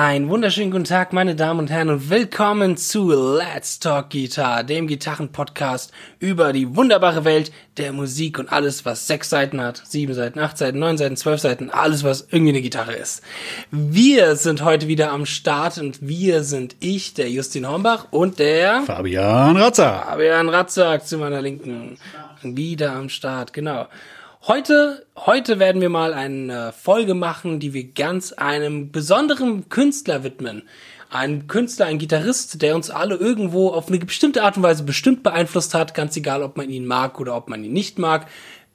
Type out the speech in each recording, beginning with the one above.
Ein wunderschönen guten Tag, meine Damen und Herren, und willkommen zu Let's Talk Guitar, dem Gitarrenpodcast über die wunderbare Welt der Musik und alles, was sechs Seiten hat, sieben Seiten, acht Seiten, neun Seiten, zwölf Seiten, alles, was irgendwie eine Gitarre ist. Wir sind heute wieder am Start und wir sind ich, der Justin Hornbach und der Fabian Ratzer. Fabian Ratzak zu meiner Linken. Wieder am Start, genau. Heute, heute werden wir mal eine Folge machen, die wir ganz einem besonderen Künstler widmen. Ein Künstler, ein Gitarrist, der uns alle irgendwo auf eine bestimmte Art und Weise bestimmt beeinflusst hat, ganz egal, ob man ihn mag oder ob man ihn nicht mag.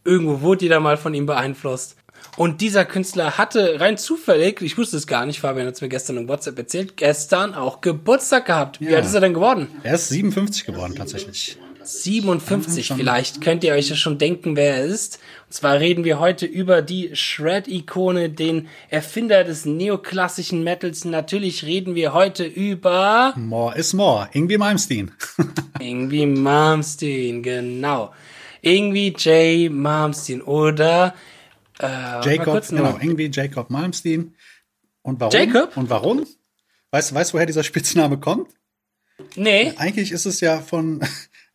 Irgendwo wurde jeder mal von ihm beeinflusst. Und dieser Künstler hatte rein zufällig, ich wusste es gar nicht, Fabian hat es mir gestern im WhatsApp erzählt, gestern auch Geburtstag gehabt. Wie Ja. alt ist er denn geworden? Er ist 57 geworden, tatsächlich. 57. Schon- Vielleicht könnt ihr euch ja schon denken, wer er ist. Und zwar reden wir heute über die Shred-Ikone, den Erfinder des neoklassischen Metals. Natürlich reden wir heute über More is more. Irgendwie Malmsteen. irgendwie Malmsteen, genau. Irgendwie Jay Malmsteen oder äh, Jacob, genau, noch- irgendwie Jacob Malmsteen. Und warum? Jacob? Und warum? Weißt, weißt du, woher dieser Spitzname kommt? Nee, Eigentlich ist es ja von,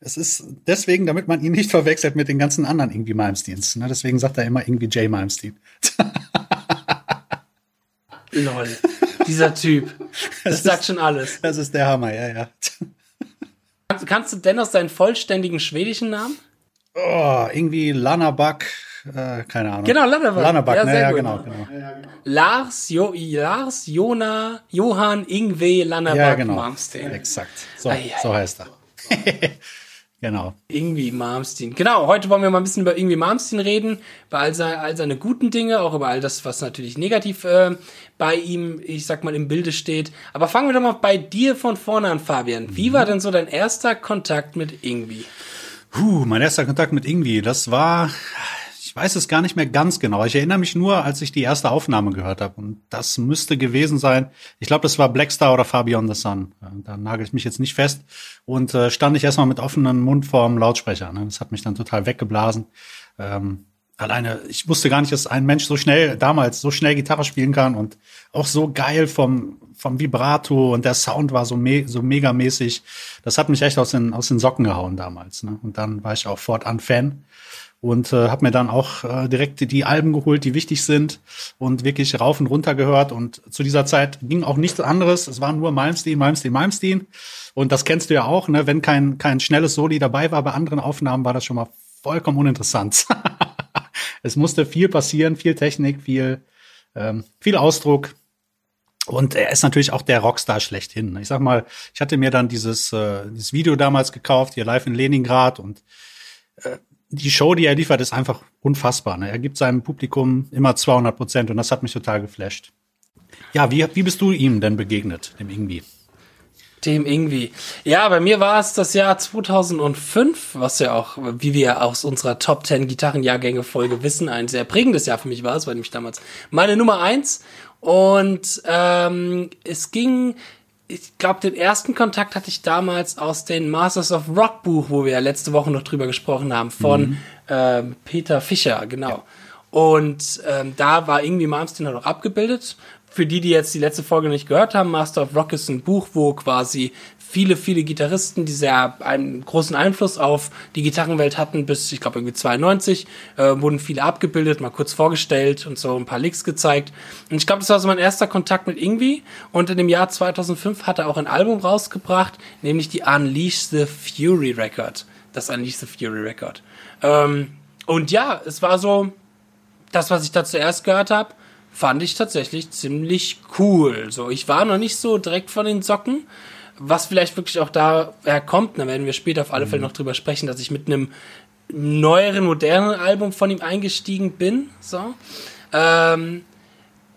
es ist deswegen, damit man ihn nicht verwechselt mit den ganzen anderen irgendwie Malmsteens. Ne? Deswegen sagt er immer irgendwie Jay Malmsteen. lol. Dieser Typ. Das sagt schon alles. Das ist der Hammer, ja, ja. Kannst, kannst du dennoch seinen vollständigen schwedischen Namen? Oh, irgendwie Lanabuck, äh, keine Ahnung. Genau, Lanabuck. Lanabuck, Ja, ne, ja, gut. genau, genau. Lars, jo, Lars, Jona, Johann, Ingwe, Lannerback, Ja, genau. Malmsteen. Exakt. So, Ei, ei, so heißt er. genau. Irgendwie Malmsteen. Genau, heute wollen wir mal ein bisschen über irgendwie Malmsteen reden, über all seine, all seine guten Dinge, auch über all das, was natürlich negativ äh, bei ihm, ich sag mal, im Bilde steht. Aber fangen wir doch mal bei dir von vorne an, Fabian. Wie war denn so dein erster Kontakt mit Ingwie? Puh, mein erster Kontakt mit Ingwie, das war, weiß es gar nicht mehr ganz genau. Ich erinnere mich nur, als ich die erste Aufnahme gehört habe. Und das müsste gewesen sein. Ich glaube, das war Blackstar oder Beyond the Sun. Da nagel ich mich jetzt nicht fest. Und äh, stand ich erstmal mit offenem Mund vorm Lautsprecher. Ne? Das hat mich dann total weggeblasen. Ähm, alleine, ich wusste gar nicht, dass ein Mensch so schnell, damals so schnell Gitarre spielen kann und auch so geil vom, vom Vibrato und der Sound war so, me so megamäßig. Das hat mich echt aus den, aus den Socken gehauen damals. Ne? Und dann war ich auch fortan Fan und äh, habe mir dann auch äh, direkt die Alben geholt, die wichtig sind und wirklich rauf und runter gehört. Und zu dieser Zeit ging auch nichts anderes. Es war nur Malmsteen, Malmsteen, Malmsteen. Und das kennst du ja auch, ne? wenn kein, kein schnelles Soli dabei war bei anderen Aufnahmen, war das schon mal vollkommen uninteressant. es musste viel passieren, viel Technik, viel, ähm, viel Ausdruck. Und er ist natürlich auch der Rockstar schlechthin. Ich sag mal, ich hatte mir dann dieses, äh, dieses Video damals gekauft, hier live in Leningrad und äh, die Show, die er liefert, ist einfach unfassbar. Ne? Er gibt seinem Publikum immer 200 Prozent und das hat mich total geflasht. Ja, wie, wie bist du ihm denn begegnet, dem Ingwie? Dem irgendwie. Ja, bei mir war es das Jahr 2005, was ja auch, wie wir aus unserer Top 10 Gitarrenjahrgänge Folge wissen, ein sehr prägendes Jahr für mich war. Es war nämlich damals meine Nummer eins Und ähm, es ging, ich glaube, den ersten Kontakt hatte ich damals aus den Masters of Rock Buch, wo wir ja letzte Woche noch drüber gesprochen haben, von ähm, Peter Fischer, genau. Und ähm, da war irgendwie Malmsteen auch abgebildet. Für die, die jetzt die letzte Folge nicht gehört haben, Master of Rock ist ein Buch, wo quasi viele, viele Gitarristen, die sehr einen großen Einfluss auf die Gitarrenwelt hatten, bis, ich glaube, irgendwie 92, äh, wurden viele abgebildet, mal kurz vorgestellt und so ein paar Licks gezeigt. Und ich glaube, das war so mein erster Kontakt mit Ingwie. Und in dem Jahr 2005 hat er auch ein Album rausgebracht, nämlich die Unleash the Fury Record. Das Unleash the Fury Record. Ähm, und ja, es war so, das, was ich da zuerst gehört habe, fand ich tatsächlich ziemlich cool. So, ich war noch nicht so direkt von den Socken, was vielleicht wirklich auch daher kommt, da werden wir später auf alle Fälle noch drüber sprechen, dass ich mit einem neueren, moderneren Album von ihm eingestiegen bin. So. Ähm,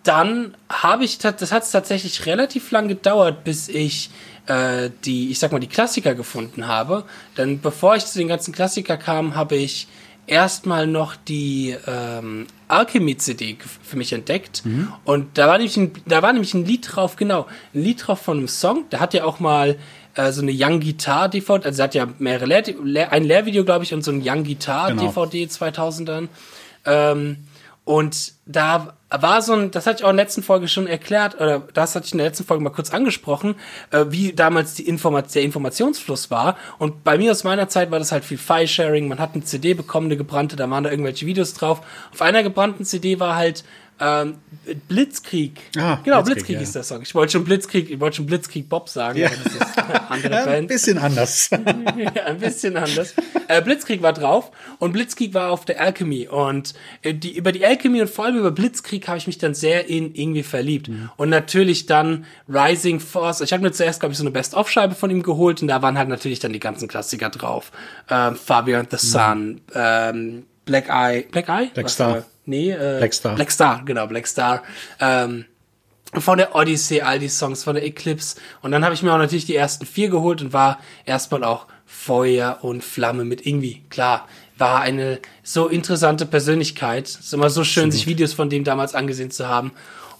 dann habe ich, das hat es tatsächlich relativ lang gedauert, bis ich äh, die, ich sag mal, die Klassiker gefunden habe. Denn bevor ich zu den ganzen Klassiker kam, habe ich erstmal noch die ähm, Alchemy-CD für mich entdeckt. Und da war, nämlich ein, da war nämlich ein Lied drauf, genau, ein Lied drauf von einem Song. Der hat ja auch mal äh, so eine Young Guitar DVD, also hat ja mehrere Lehr ein Lehrvideo, glaube ich, und so ein Young Guitar Genau. DVD 2000ern. Ähm, Und da war so ein, das hatte ich auch in der letzten Folge schon erklärt, oder das hatte ich in der letzten Folge mal kurz angesprochen, äh, wie damals die Informat der Informationsfluss war. Und bei mir aus meiner Zeit war das halt viel File-Sharing. Man hat eine CD bekommen, eine gebrannte, da waren da irgendwelche Videos drauf. Auf einer gebrannten CD war halt ähm, Blitzkrieg. Ah, genau, Blitzkrieg, Blitzkrieg ja. ist der Song. Ich wollte schon Blitzkrieg, ich wollte schon Blitzkrieg Bob sagen, Ja. das ist eine andere Ja, ein Band. bisschen anders. ja, ein bisschen anders. Äh, Blitzkrieg war drauf und Blitzkrieg war auf der Alchemy und äh, die, über die Alchemy und vor allem über Blitzkrieg habe ich mich dann sehr in irgendwie verliebt. Und natürlich dann Rising Force. Ich habe mir zuerst, glaube ich, so eine Best-of-Scheibe von ihm geholt und da waren halt natürlich dann die ganzen Klassiker drauf. Ähm, Fabio and the Sun, ähm, Black Eye, Black Eye? Black Was, Star. äh, Nee, äh, Black Star. Black Star, genau, Black Star. Ähm, von der Odyssey, all die Songs, von der Eclipse. Und dann habe ich mir auch natürlich die ersten vier geholt und war erstmal auch Feuer und Flamme mit irgendwie. Klar, war eine so interessante Persönlichkeit. ist immer so schön, sich Videos von dem damals angesehen zu haben.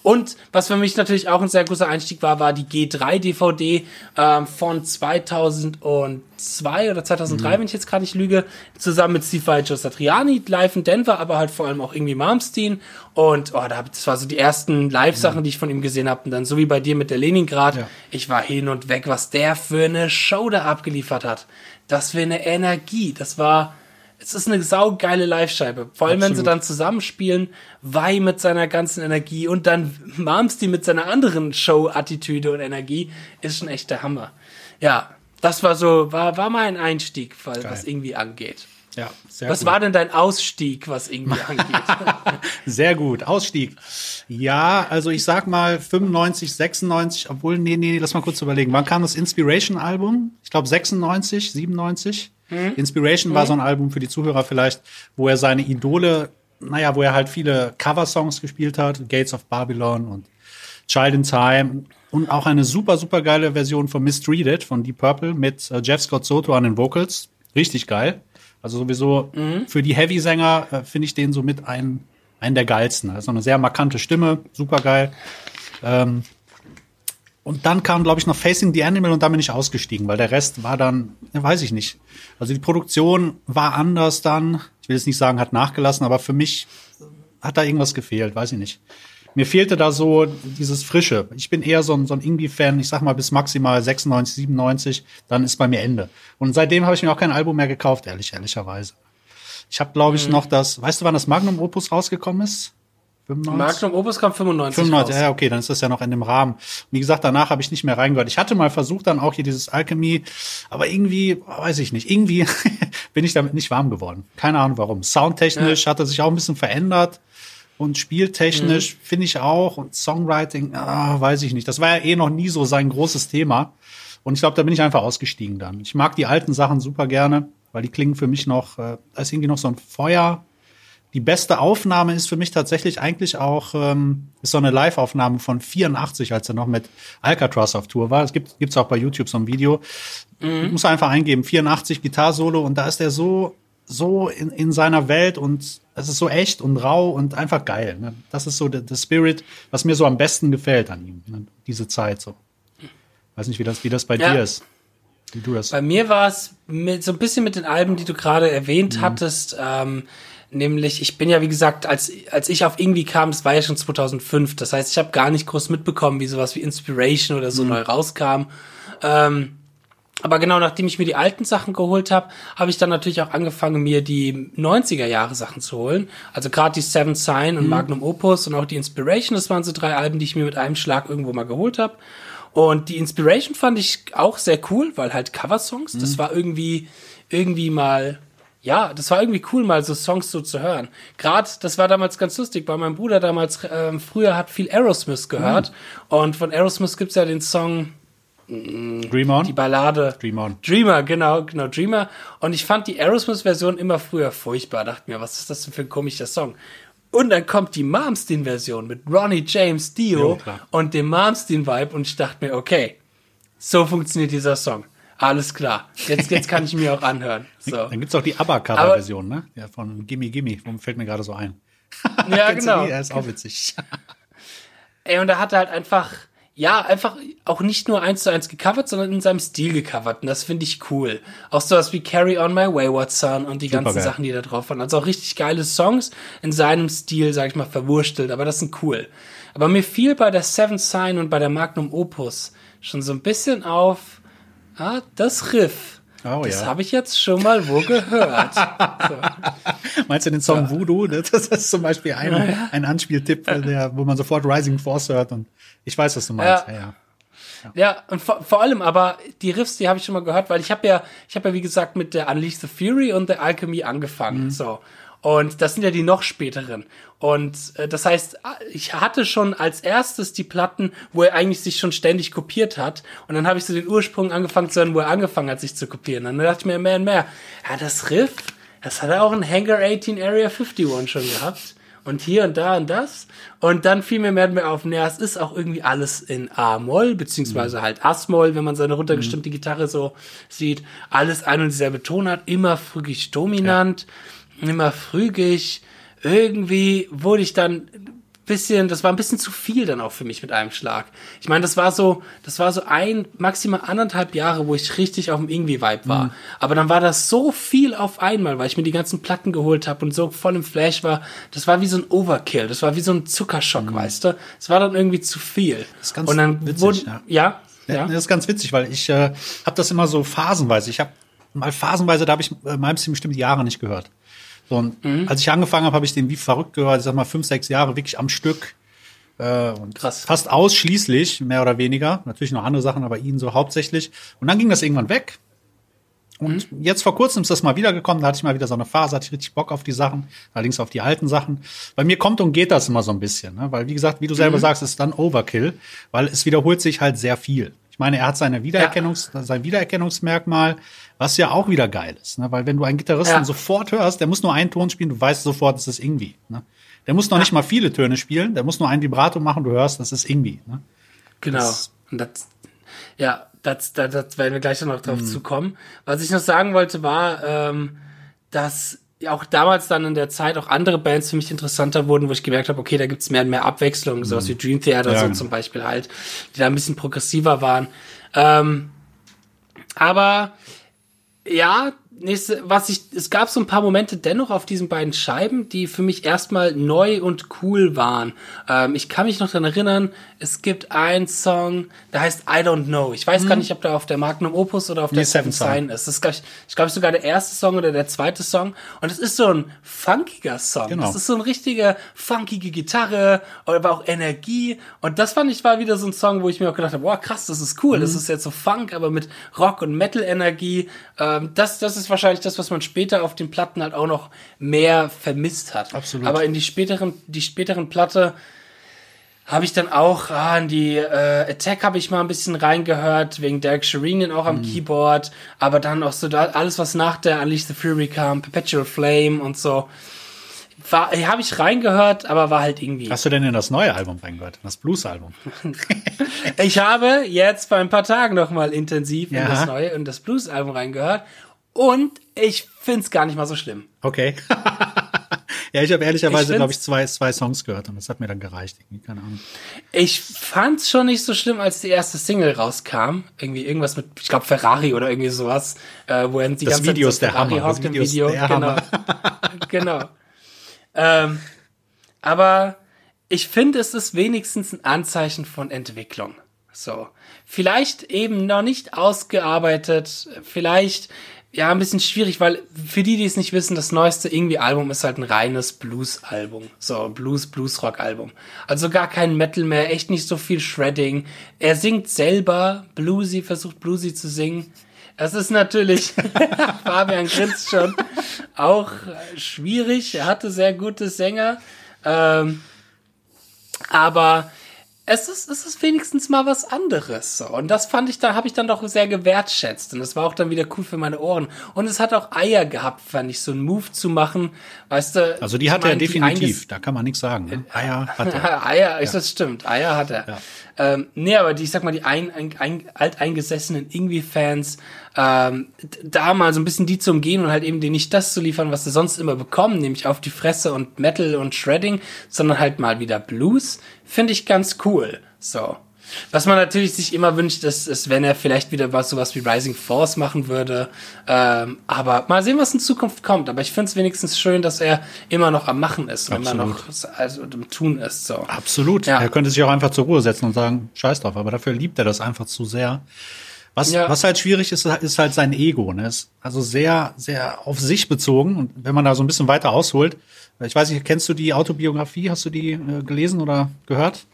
Und was für mich natürlich auch ein sehr großer Einstieg war, war die G3-DVD ähm, von 2002 oder 2003, wenn ich jetzt gerade nicht lüge, zusammen mit Steve Vai Joe Satriani, live in Denver, aber halt vor allem auch irgendwie Malmsteen. Und oh, das war so die ersten Live-Sachen, die ich von ihm gesehen habe. Und dann so wie bei dir mit der Leningrad, Ja. ich war hin und weg, was der für eine Show da abgeliefert hat. Das für eine Energie. Das war, es ist eine saugeile Live-Scheibe. Vor allem, wenn sie Absolut. dann zusammenspielen, Vai mit seiner ganzen Energie und dann Malmsteen mit seiner anderen Show-Attitüde und Energie, ist schon echt der Hammer. Ja, das war so, war, war mein Einstieg, weil, was irgendwie angeht. Ja, sehr Was gut. war denn dein Ausstieg, was irgendwie angeht? Sehr gut. Ausstieg. Ja, also ich sag mal 95, 96, obwohl, nee, nee, lass mal kurz überlegen. Wann kam das Inspiration-Album? Ich glaube 96, 97. Inspiration war so ein Album für die Zuhörer vielleicht, wo er seine Idole, naja, wo er halt viele Cover-Songs gespielt hat, Gates of Babylon und Child in Time und auch eine super, super geile Version von Mistreated von Deep Purple mit äh, Jeff Scott Soto an den Vocals. Richtig geil. Also sowieso für die Heavy-Sänger äh, finde ich den so mit ein, einen der geilsten. Also eine sehr markante Stimme, super geil. Ähm, und dann kam, glaube ich, noch Facing the Animal und da bin ich ausgestiegen, weil der Rest war dann, weiß ich nicht. Also die Produktion war anders dann. Ich will jetzt nicht sagen, hat nachgelassen, aber für mich hat da irgendwas gefehlt, weiß ich nicht. Mir fehlte da so dieses Frische. Ich bin eher so ein, so ein Indie-Fan, ich sag mal bis maximal 96, 97, dann ist bei mir Ende. Und seitdem habe ich mir auch kein Album mehr gekauft, ehrlich, ehrlicherweise. Ich habe, glaube ich, noch das, weißt du, wann das Magnum Opus rausgekommen ist? 95? Magnum Opus kam 95 95, raus. ja, okay, dann ist das ja noch in dem Rahmen. Wie gesagt, danach habe ich nicht mehr reingehört. Ich hatte mal versucht, dann auch hier dieses Alchemy, aber irgendwie, weiß ich nicht, irgendwie bin ich damit nicht warm geworden. Keine Ahnung warum. Soundtechnisch hat er sich auch ein bisschen verändert und spieltechnisch finde ich auch und Songwriting, ah, weiß ich nicht. Das war ja eh noch nie so sein großes Thema. Und ich glaube, da bin ich einfach ausgestiegen dann. Ich mag die alten Sachen super gerne, weil die klingen für mich noch, äh, da ist irgendwie noch so ein Feuer. Die beste Aufnahme ist für mich tatsächlich eigentlich auch ähm, ist so eine Live-Aufnahme von 84, als er noch mit Alcatraz auf Tour war. Es gibt gibt's auch bei YouTube so ein Video. Ich muss einfach eingeben 84 Gitarrsolo und da ist er so so in, in seiner Welt und es ist so echt und rau und einfach geil. Ne? Das ist so der, der Spirit, was mir so am besten gefällt an ihm. Ne? Diese Zeit so. Weiß nicht, wie das wie das bei Ja. dir ist. Wie du das. Bei mir war es mit, so ein bisschen mit den Alben, die du gerade erwähnt Mhm. hattest. Ähm, nämlich, ich bin ja, wie gesagt, als, als ich auf irgendwie kam, das war ja schon 2005. Das heißt, ich habe gar nicht groß mitbekommen, wie sowas wie Inspiration oder Mhm. so neu rauskam. Ähm, aber genau nachdem ich mir die alten Sachen geholt habe, habe ich dann natürlich auch angefangen, mir die 90er Jahre Sachen zu holen. Also gerade die Seven Sign Mhm. und Magnum Opus und auch die Inspiration, das waren so drei Alben, die ich mir mit einem Schlag irgendwo mal geholt habe. Und die Inspiration fand ich auch sehr cool, weil halt Coversongs, das war irgendwie, irgendwie mal, ja, das war irgendwie cool, mal so Songs so zu hören. Gerade, das war damals ganz lustig, weil mein Bruder damals ähm, früher hat viel Aerosmith gehört. Und von Aerosmith gibt's ja den Song, Dream on? die Ballade. Dream on. Dreamer, genau, genau, Dreamer. Und ich fand die Aerosmith-Version immer früher furchtbar. Dachte mir, was ist das denn für ein komischer Song? Und dann kommt die Malmsteen-Version mit Ronnie James Dio klar. und dem Malmsteen-Vibe und ich dachte mir, okay, so funktioniert dieser Song. Alles klar. Jetzt, jetzt kann ich mir auch anhören. So. Dann gibt's auch die ABBA-Cover-Version, ne? Ja, von Gimme Gimme. Warum fällt mir gerade so ein? Ja, genau. Ja, ist auch witzig. Ey, und da hat er halt einfach, ja, einfach auch nicht nur eins zu eins gecovert, sondern in seinem Stil gecovert. Und das finde ich cool. Auch sowas wie Carry On My Wayward Son und die Super ganzen geil. Sachen, die da drauf waren. Also auch richtig geile Songs in seinem Stil, sag ich mal, verwurstelt. Aber das sind cool. Aber mir fiel bei der Seven Sign und bei der Magnum Opus schon so ein bisschen auf, ah, das Riff. Oh, das ja. habe ich jetzt schon mal wo gehört. so. Meinst du den Song Voodoo? Das ist zum Beispiel ein, ein Anspieltipp, der, wo man sofort Rising Force hört und ich weiß, was du meinst. Ja. Ja, ja. Ja, und vor, vor allem aber die Riffs, die habe ich schon mal gehört, weil ich habe ja, ich habe ja wie gesagt mit der Unleash the Fury und der Alchemy angefangen, so. Und das sind ja die noch späteren. Und äh, das heißt, ich hatte schon als erstes die Platten, wo er eigentlich sich schon ständig kopiert hat. Und dann habe ich so den Ursprung angefangen zu hören, wo er angefangen hat, sich zu kopieren. Und dann dachte ich mir mehr und mehr, ja, das Riff, das hat er auch in Hangar 18 Area 51 schon gehabt. Und hier und da und das. Und dann fiel mir mehr und mehr auf, naja, es ist auch irgendwie alles in A-Moll, beziehungsweise halt As-Moll, wenn man seine runtergestimmte Gitarre so sieht. Alles ein und dieselbe Tonart, immer frühig dominant, immer frügig. Irgendwie wurde ich dann bisschen, das war ein bisschen zu viel dann auch für mich mit einem Schlag. Ich meine, das war so, das war so ein, maximal anderthalb Jahre, wo ich richtig auf dem Irgendwie-Vibe war. Aber dann war das so viel auf einmal, weil ich mir die ganzen Platten geholt habe und so voll im Flash war. Das war wie so ein Overkill, das war wie so ein Zuckerschock, weißt du? Es war dann irgendwie zu viel. ist ganz und dann witzig, wurden, ja. ja, Ja. Das ist ganz witzig, weil ich äh, habe das immer so phasenweise. Ich habe mal phasenweise, da habe ich äh, Malmsteen bestimmt Jahre nicht gehört. So, und Mhm. als ich angefangen habe, habe ich den wie verrückt gehört. Ich sag mal fünf, sechs Jahre wirklich am Stück. Äh, und Krass. Fast ausschließlich, mehr oder weniger. Natürlich noch andere Sachen, aber ihn so hauptsächlich. Und dann ging das irgendwann weg. Und Mhm. jetzt vor kurzem ist das mal wiedergekommen, da hatte ich mal wieder so eine Phase, hatte ich richtig Bock auf die Sachen, allerdings auf die alten Sachen. Bei mir kommt und geht das immer so ein bisschen, ne? weil wie gesagt, wie du Mhm. selber sagst, ist dann Overkill, weil es wiederholt sich halt sehr viel. Ich meine, er hat seine Wiedererkennungs sein Wiedererkennungsmerkmal, was ja auch wieder geil ist, ne? weil wenn du einen Gitarristen Ja. sofort hörst, der muss nur einen Ton spielen, du weißt sofort, es ist irgendwie. Ne? Der muss noch nicht mal viele Töne spielen, der muss nur ein Vibrato machen, du hörst, das ist irgendwie. Ne? Genau. Das- und das, ja, das, das, das werden wir gleich noch Mhm. drauf zukommen. Was ich noch sagen wollte, war, ähm, dass auch damals dann in der Zeit auch andere Bands für mich interessanter wurden, wo ich gemerkt habe, okay, da gibt's mehr und mehr Abwechslung, sowas wie Dream Theater Mhm. Ja, so zum Beispiel halt, die da ein bisschen progressiver waren. Ähm, aber ja, nächste, was ich, es gab so ein paar Momente dennoch auf diesen beiden Scheiben, die für mich erstmal neu und cool waren. Ähm, ich kann mich noch dran erinnern, es gibt einen Song, der heißt I Don't Know. Ich weiß gar nicht, ob der auf der Magnum Opus oder auf der Nee, Seven Sign ist. Das ist, glaub ich, ich glaube, sogar der erste Song oder der zweite Song. Und es ist so ein funkiger Song. Genau. Das ist so eine richtige funkige Gitarre, aber auch Energie. Und das fand ich war wieder so ein Song, wo ich mir auch gedacht habe, boah, krass, das ist cool. Mhm. Das ist jetzt so Funk, aber mit Rock und Metal-Energie. Ähm, das, das ist wahrscheinlich das, was man später auf den Platten halt auch noch mehr vermisst hat. Absolut. Aber in die späteren, die späteren Platte habe ich dann auch ah, in die äh, Attack habe ich mal ein bisschen reingehört wegen Derek Sherinian auch am Mhm. Keyboard, aber dann auch so da, alles was nach der Unleash the Fury kam, Perpetual Flame und so. War habe ich reingehört, aber war halt irgendwie. Hast du denn in das neue Album reingehört, in das Blues-Album? Ich habe jetzt vor ein paar Tagen noch mal intensiv Ja. in das neue und das Blues Album reingehört und ich find's gar nicht mal so schlimm. Okay. ja, ich habe ehrlicherweise, Ich glaube ich, zwei, zwei Songs gehört und das hat mir dann gereicht. Irgendwie, keine Ahnung. Ich fand's schon nicht so schlimm, als die erste Single rauskam. Irgendwie irgendwas mit, ich glaube Ferrari oder irgendwie sowas, äh, wo die Das ganze Video Zeit ist der Ferrari Hammer. Das im Video ist Video. der genau. Hammer. genau. Ähm, aber ich finde, es ist wenigstens ein Anzeichen von Entwicklung. So. Vielleicht eben noch nicht ausgearbeitet, vielleicht ja ein bisschen schwierig, weil für die, die es nicht wissen, das neueste irgendwie Album ist halt ein reines Blues-Album. So, Blues, Blues-Rock-Album. Also gar kein Metal mehr, echt nicht so viel Shredding. Er singt selber Bluesy, versucht Bluesy zu singen. Das ist natürlich, Fabian grinst schon, auch schwierig. Er hatte sehr gute Sänger. Ähm, aber es ist, es ist wenigstens mal was anderes. So. Und das fand ich, da habe ich dann doch sehr gewertschätzt. Und das war auch dann wieder cool für meine Ohren. Und es hat auch Eier gehabt, fand ich, so einen Move zu machen. Weißt du? Also die hat er definitiv, da kann man nichts sagen. Ne? Ah ja, hat er. Eier, das stimmt. Eier hat er. Ähm, nee, aber die, ich sag mal, die ein, ein, ein, alteingesessenen Ingwie-Fans, ähm, da mal so ein bisschen die zu umgehen und halt eben denen nicht das zu liefern, was sie sonst immer bekommen, nämlich auf die Fresse und Metal und Shredding, sondern halt mal wieder Blues, finde ich ganz cool. So. Was man natürlich sich immer wünscht, ist, ist wenn er vielleicht wieder was sowas wie Rising Force machen würde. Ähm, aber mal sehen, was in Zukunft kommt. Aber ich finde es wenigstens schön, dass er immer noch am Machen ist und immer noch also am Tun ist. So. Absolut. Ja. Er könnte sich auch einfach zur Ruhe setzen und sagen, scheiß drauf, aber dafür liebt er das einfach zu sehr. Was, ja. was halt schwierig ist, ist halt sein Ego. Ne? Ist also sehr, sehr auf sich bezogen. Und wenn man da so ein bisschen weiter ausholt, ich weiß nicht, kennst du die Autobiografie? Hast du die äh, gelesen oder gehört?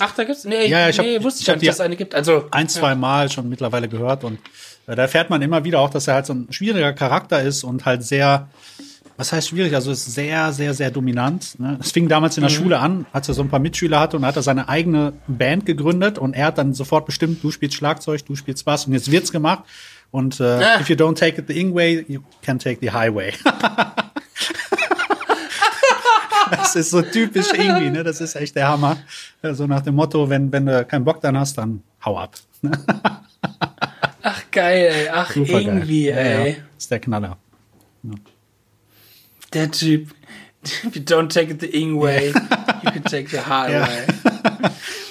Ach, da gibt's? Nee, ja, ja, ich hab, nee, wusste ich, ich dass es eine gibt. Also ein, zwei Mal schon mittlerweile gehört und äh, da erfährt man immer wieder auch, dass er halt so ein schwieriger Charakter ist und halt sehr, was heißt schwierig? Also ist sehr, sehr, sehr dominant. Ne? Es fing damals in der mhm. Schule an, als er so ein paar Mitschüler hatte und hat er seine eigene Band gegründet und er hat dann sofort bestimmt, du spielst Schlagzeug, du spielst Bass und jetzt wird's gemacht. Und äh, ah. if you don't take it the Ing way, you can take the highway. das ist so typisch irgendwie, ne? Das ist echt der Hammer. So also nach dem Motto, wenn, wenn du keinen Bock dann hast, dann hau ab. Ach geil, ey. Ach Super irgendwie, geil. ey. Ja, ja. Ist der Knaller. Ja. Der Typ. If you don't take it the Ing way, you can take the highway.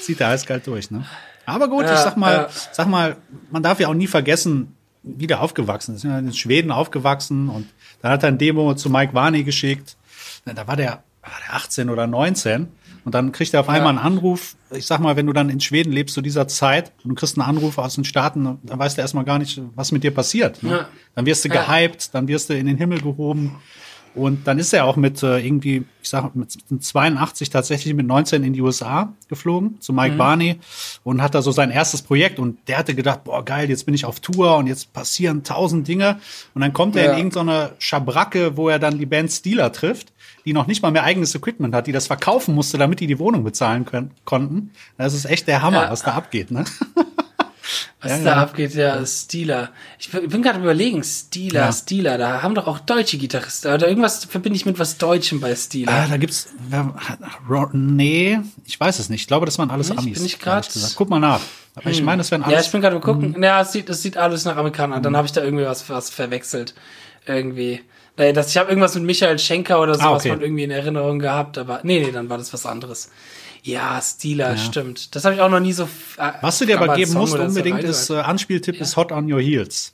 Zieht er eiskalt durch, ne? Aber gut, ich sag mal, sag mal, man darf ja auch nie vergessen, wie der aufgewachsen ist. Er ist in Schweden aufgewachsen und dann hat er ein Demo zu Mike Varney geschickt. Da war der war der 18 oder 19. Und dann kriegt er auf einmal ja. einen Anruf. Ich sag mal, wenn du dann in Schweden lebst zu dieser Zeit und du kriegst einen Anruf aus den Staaten, dann weißt du erstmal gar nicht, was mit dir passiert. Ne? Ja. Dann wirst du gehypt, dann wirst du in den Himmel gehoben. Und dann ist er auch mit äh, irgendwie, ich sag mit 82 tatsächlich mit 19 in die USA geflogen zu Mike mhm. Barney und hat da so sein erstes Projekt und der hatte gedacht, boah geil, jetzt bin ich auf Tour und jetzt passieren tausend Dinge und dann kommt er in irgendeine Schabracke, wo er dann die Band Steeler trifft die noch nicht mal mehr eigenes Equipment hat, die das verkaufen musste, damit die die Wohnung bezahlen können, konnten. Das ist echt der Hammer, ja. was da abgeht, ne? Was ja, da ja. abgeht, ja, Steeler. Ich bin gerade überlegen, Steeler, ja. Steeler, da haben doch auch deutsche Gitarristen. Oder irgendwas verbinde ich mit was Deutschem bei Steeler. Ah, da gibt's, nee, ich weiß es nicht. Ich glaube, das waren alles nicht, Amis. Bin ich gerade. Guck mal nach. Aber hm. ich meine, das wären alles. Ja, ich bin gerade gucken. Hm. Ja, es sieht, es sieht alles nach Amerikanern. Dann hm. habe ich da irgendwie was, was verwechselt. Irgendwie. Äh, das, ich habe irgendwas mit Michael Schenker oder sowas ah, okay. irgendwie in Erinnerung gehabt, aber nee, nee, dann war das was anderes. Ja, Steeler, ja. stimmt. Das habe ich auch noch nie so. Äh, was du dir aber geben musst unbedingt ist, äh, Anspieltipp ja. ist Hot on Your Heels.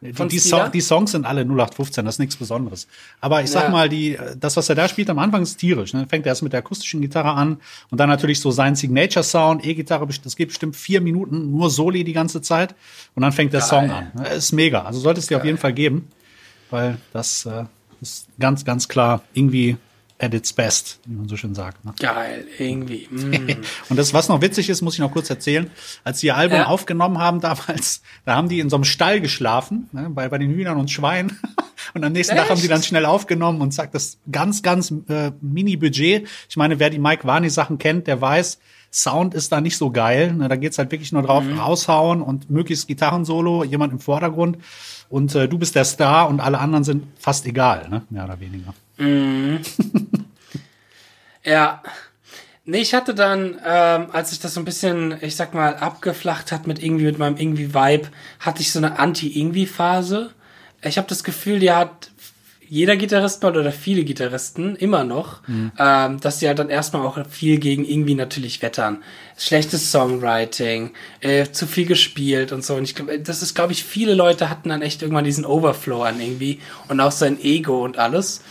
Die, die, so die, Songs sind alle 0815, das ist nichts Besonderes. Aber ich sag ja. mal, die, das, was er da spielt, am Anfang ist tierisch. Ne? Fängt erst mit der akustischen Gitarre an und dann natürlich so sein Signature-Sound, E-Gitarre, das geht bestimmt vier Minuten, nur Soli die ganze Zeit. Und dann fängt der Geil. Song an. Das ist mega. Also solltest du dir auf jeden Fall geben weil das äh, ist ganz, ganz klar irgendwie at its best, wie man so schön sagt. Ne? Geil, irgendwie. Mm. und das, was noch witzig ist, muss ich noch kurz erzählen. Als sie ihr Album ja. aufgenommen haben damals, da haben die in so einem Stall geschlafen, ne, bei, bei den Hühnern und Schweinen. und am nächsten Echt? Tag haben sie dann schnell aufgenommen und sagt, das ganz, ganz äh, Mini-Budget. Ich meine, wer die Mike Varney Sachen kennt, der weiß, Sound ist da nicht so geil. Ne, da geht's halt wirklich nur drauf, mhm. raushauen und möglichst Gitarrensolo, jemand im Vordergrund. Und äh, du bist der Star und alle anderen sind fast egal, ne? mehr oder weniger. Mhm. ja. Nee, ich hatte dann, ähm, als ich das so ein bisschen, ich sag mal, abgeflacht hat mit irgendwie, mit meinem irgendwie Vibe, hatte ich so eine Anti-Irgendwie-Phase. Ich habe das Gefühl, die hat jeder Gitarrist mal oder viele Gitarristen immer noch, mhm. ähm, dass sie halt dann erstmal auch viel gegen irgendwie natürlich wettern. Schlechtes Songwriting, äh, zu viel gespielt und so. Und ich glaube, das ist, glaube ich, viele Leute hatten dann echt irgendwann diesen Overflow an irgendwie und auch sein Ego und alles.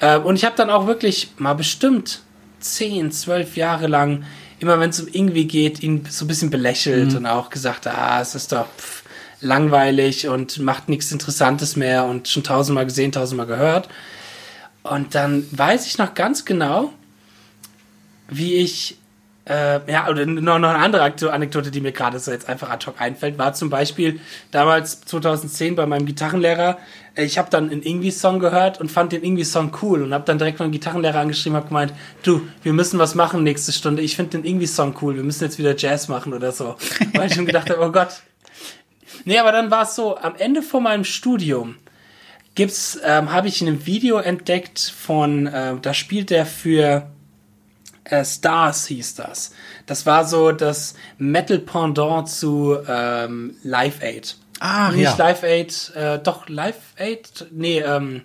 Äh, und ich habe dann auch wirklich mal bestimmt zehn, zwölf Jahre lang, immer wenn es um irgendwie geht, ihn so ein bisschen belächelt mhm. und auch gesagt, ah, es ist doch. Pff, langweilig und macht nichts Interessantes mehr und schon tausendmal gesehen, tausendmal gehört. Und dann weiß ich noch ganz genau, wie ich, äh, ja, oder noch, noch eine andere Anekdote, die mir gerade so jetzt einfach ad hoc einfällt, war zum Beispiel damals 2010 bei meinem Gitarrenlehrer. Äh, ich habe dann einen Ingwie-Song gehört und fand den Ingwie-Song cool und habe dann direkt meinen Gitarrenlehrer angeschrieben und gemeint, du, wir müssen was machen nächste Stunde. Ich finde den Ingwie-Song cool. Wir müssen jetzt wieder Jazz machen oder so. Weil ich schon gedacht habe, oh Gott, Nee, aber dann war es so, am Ende von meinem Studium gibt's, ähm, habe ich ein Video entdeckt von, äh, da spielt der für äh, Stars hieß das. Das war so das Metal Pendant zu ähm, Live Aid. Ah, Nicht ja. Live Aid, äh, doch Live Aid? Nee, ähm,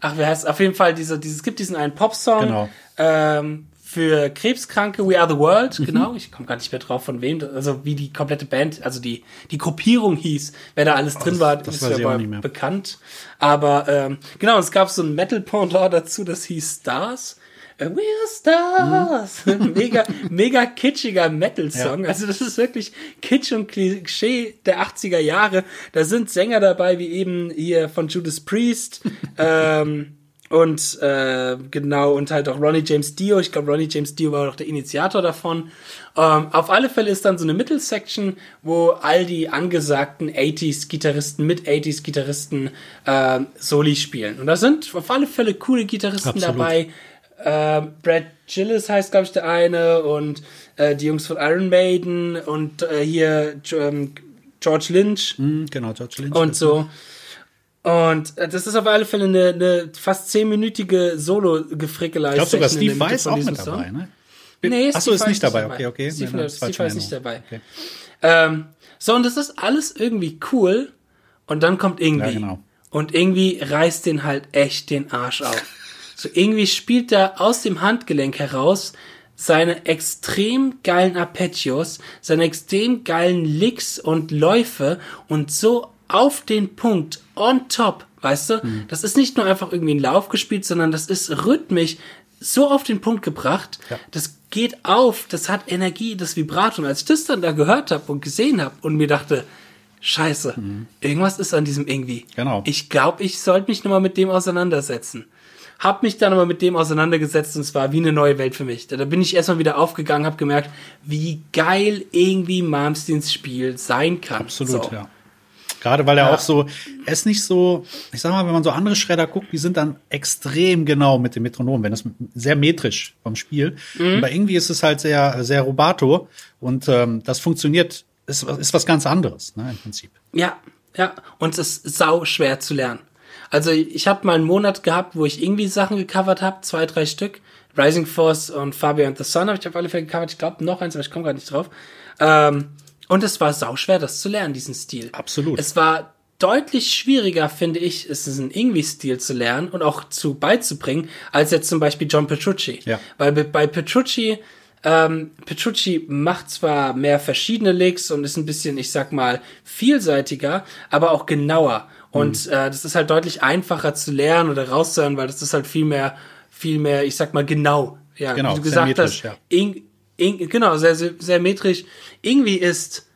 ach, wer heißt, auf jeden Fall diese, dieses, es gibt diesen einen Popsong. Genau. Ähm, für Krebskranke We Are the World, genau. Ich komme gar nicht mehr drauf, von wem, also wie die komplette Band, also die, die Gruppierung hieß, wer da alles drin das- war, das ist ja bekannt. Aber ähm, genau, es gab so ein Metal-Pendant dazu, das hieß Stars. Äh, We're Stars. mega, mega kitschiger Metal-Song. Ja. Also das ist wirklich Kitsch und Klischee der 80er Jahre. Da sind Sänger dabei, wie eben hier von Judas Priest. ähm, und äh, genau, und halt auch Ronnie James Dio. Ich glaube, Ronnie James Dio war auch der Initiator davon. Ähm, auf alle Fälle ist dann so eine Mittelsection, wo all die angesagten 80s-Gitarristen mit 80s-Gitarristen äh, Soli spielen. Und da sind auf alle Fälle coole Gitarristen Absolut. dabei. Äh, Brad Gillis heißt, glaube ich, der eine. Und äh, die Jungs von Iron Maiden. Und äh, hier ähm, George Lynch Hm, genau, George Lynch. und so. Und äh, das ist auf alle Fälle eine, eine fast zehnminütige Solo-Gefrickelei. Ich glaube sogar Steve Weiss von auch mit Song. dabei, ne? Nee, Ach so, ist nicht dabei. Okay, okay. Steve, Nee, Steve Vai ist nicht dabei. Okay. Ähm, so, und das ist alles irgendwie cool. Und dann kommt irgendwie. Ja, genau. Und irgendwie reißt den halt echt den Arsch auf. So, irgendwie spielt er aus dem Handgelenk heraus seine extrem geilen Arpeggios, seine extrem geilen Licks und Läufe und so auf den Punkt, on top, weißt du? Mhm. Das ist nicht nur einfach irgendwie ein Lauf gespielt, sondern das ist rhythmisch so auf den Punkt gebracht. Ja. Das geht auf, das hat Energie, das Vibrato. Und als ich das dann da gehört habe und gesehen habe und mir dachte, Scheiße, irgendwas ist an diesem irgendwie. Mhm. Genau. Ich glaube, ich sollte mich nochmal mit dem auseinandersetzen. Hab mich dann nochmal mit dem auseinandergesetzt und es war wie eine neue Welt für mich. Da, da bin ich erstmal wieder aufgegangen, habe gemerkt, wie geil irgendwie Malmsteens Spiel sein kann. Absolut, So. ja. Gerade weil er Ja. auch so, er ist nicht so, ich sag mal, wenn man so andere Schredder guckt, die sind dann extrem genau mit dem Metronom, wenn das sehr metrisch vom Spiel. Mhm. Aber irgendwie ist es halt sehr, sehr rubato und ähm, das funktioniert, ist, ist was ganz anderes, ne, im Prinzip. Ja, ja. Und es ist sau schwer zu lernen. Also ich habe mal einen Monat gehabt, wo ich irgendwie Sachen gecovert habe, zwei, drei Stück. Rising Force und Fabio and the Sun habe ich auf alle Fälle gecovert. Ich glaube noch eins, aber ich komme gerade nicht drauf. Ähm, und es war sau schwer, das zu lernen, diesen Stil. Absolut. Es war deutlich schwieriger, finde ich, es ist ein Ingwie-Stil zu lernen und auch zu beizubringen, als jetzt zum Beispiel John Petrucci. Ja. Weil bei- Petrucci, ähm, Petrucci macht zwar mehr verschiedene Licks und ist ein bisschen, ich sag mal, vielseitiger, aber auch genauer. Und Mhm. äh, das ist halt deutlich einfacher zu lernen oder rauszuhören, weil das ist halt viel mehr, viel mehr, ich sag mal, genau. Ja, Genau, wie du gesagt hast, ja. Genau, sehr, sehr, sehr metrisch. Irgendwie ist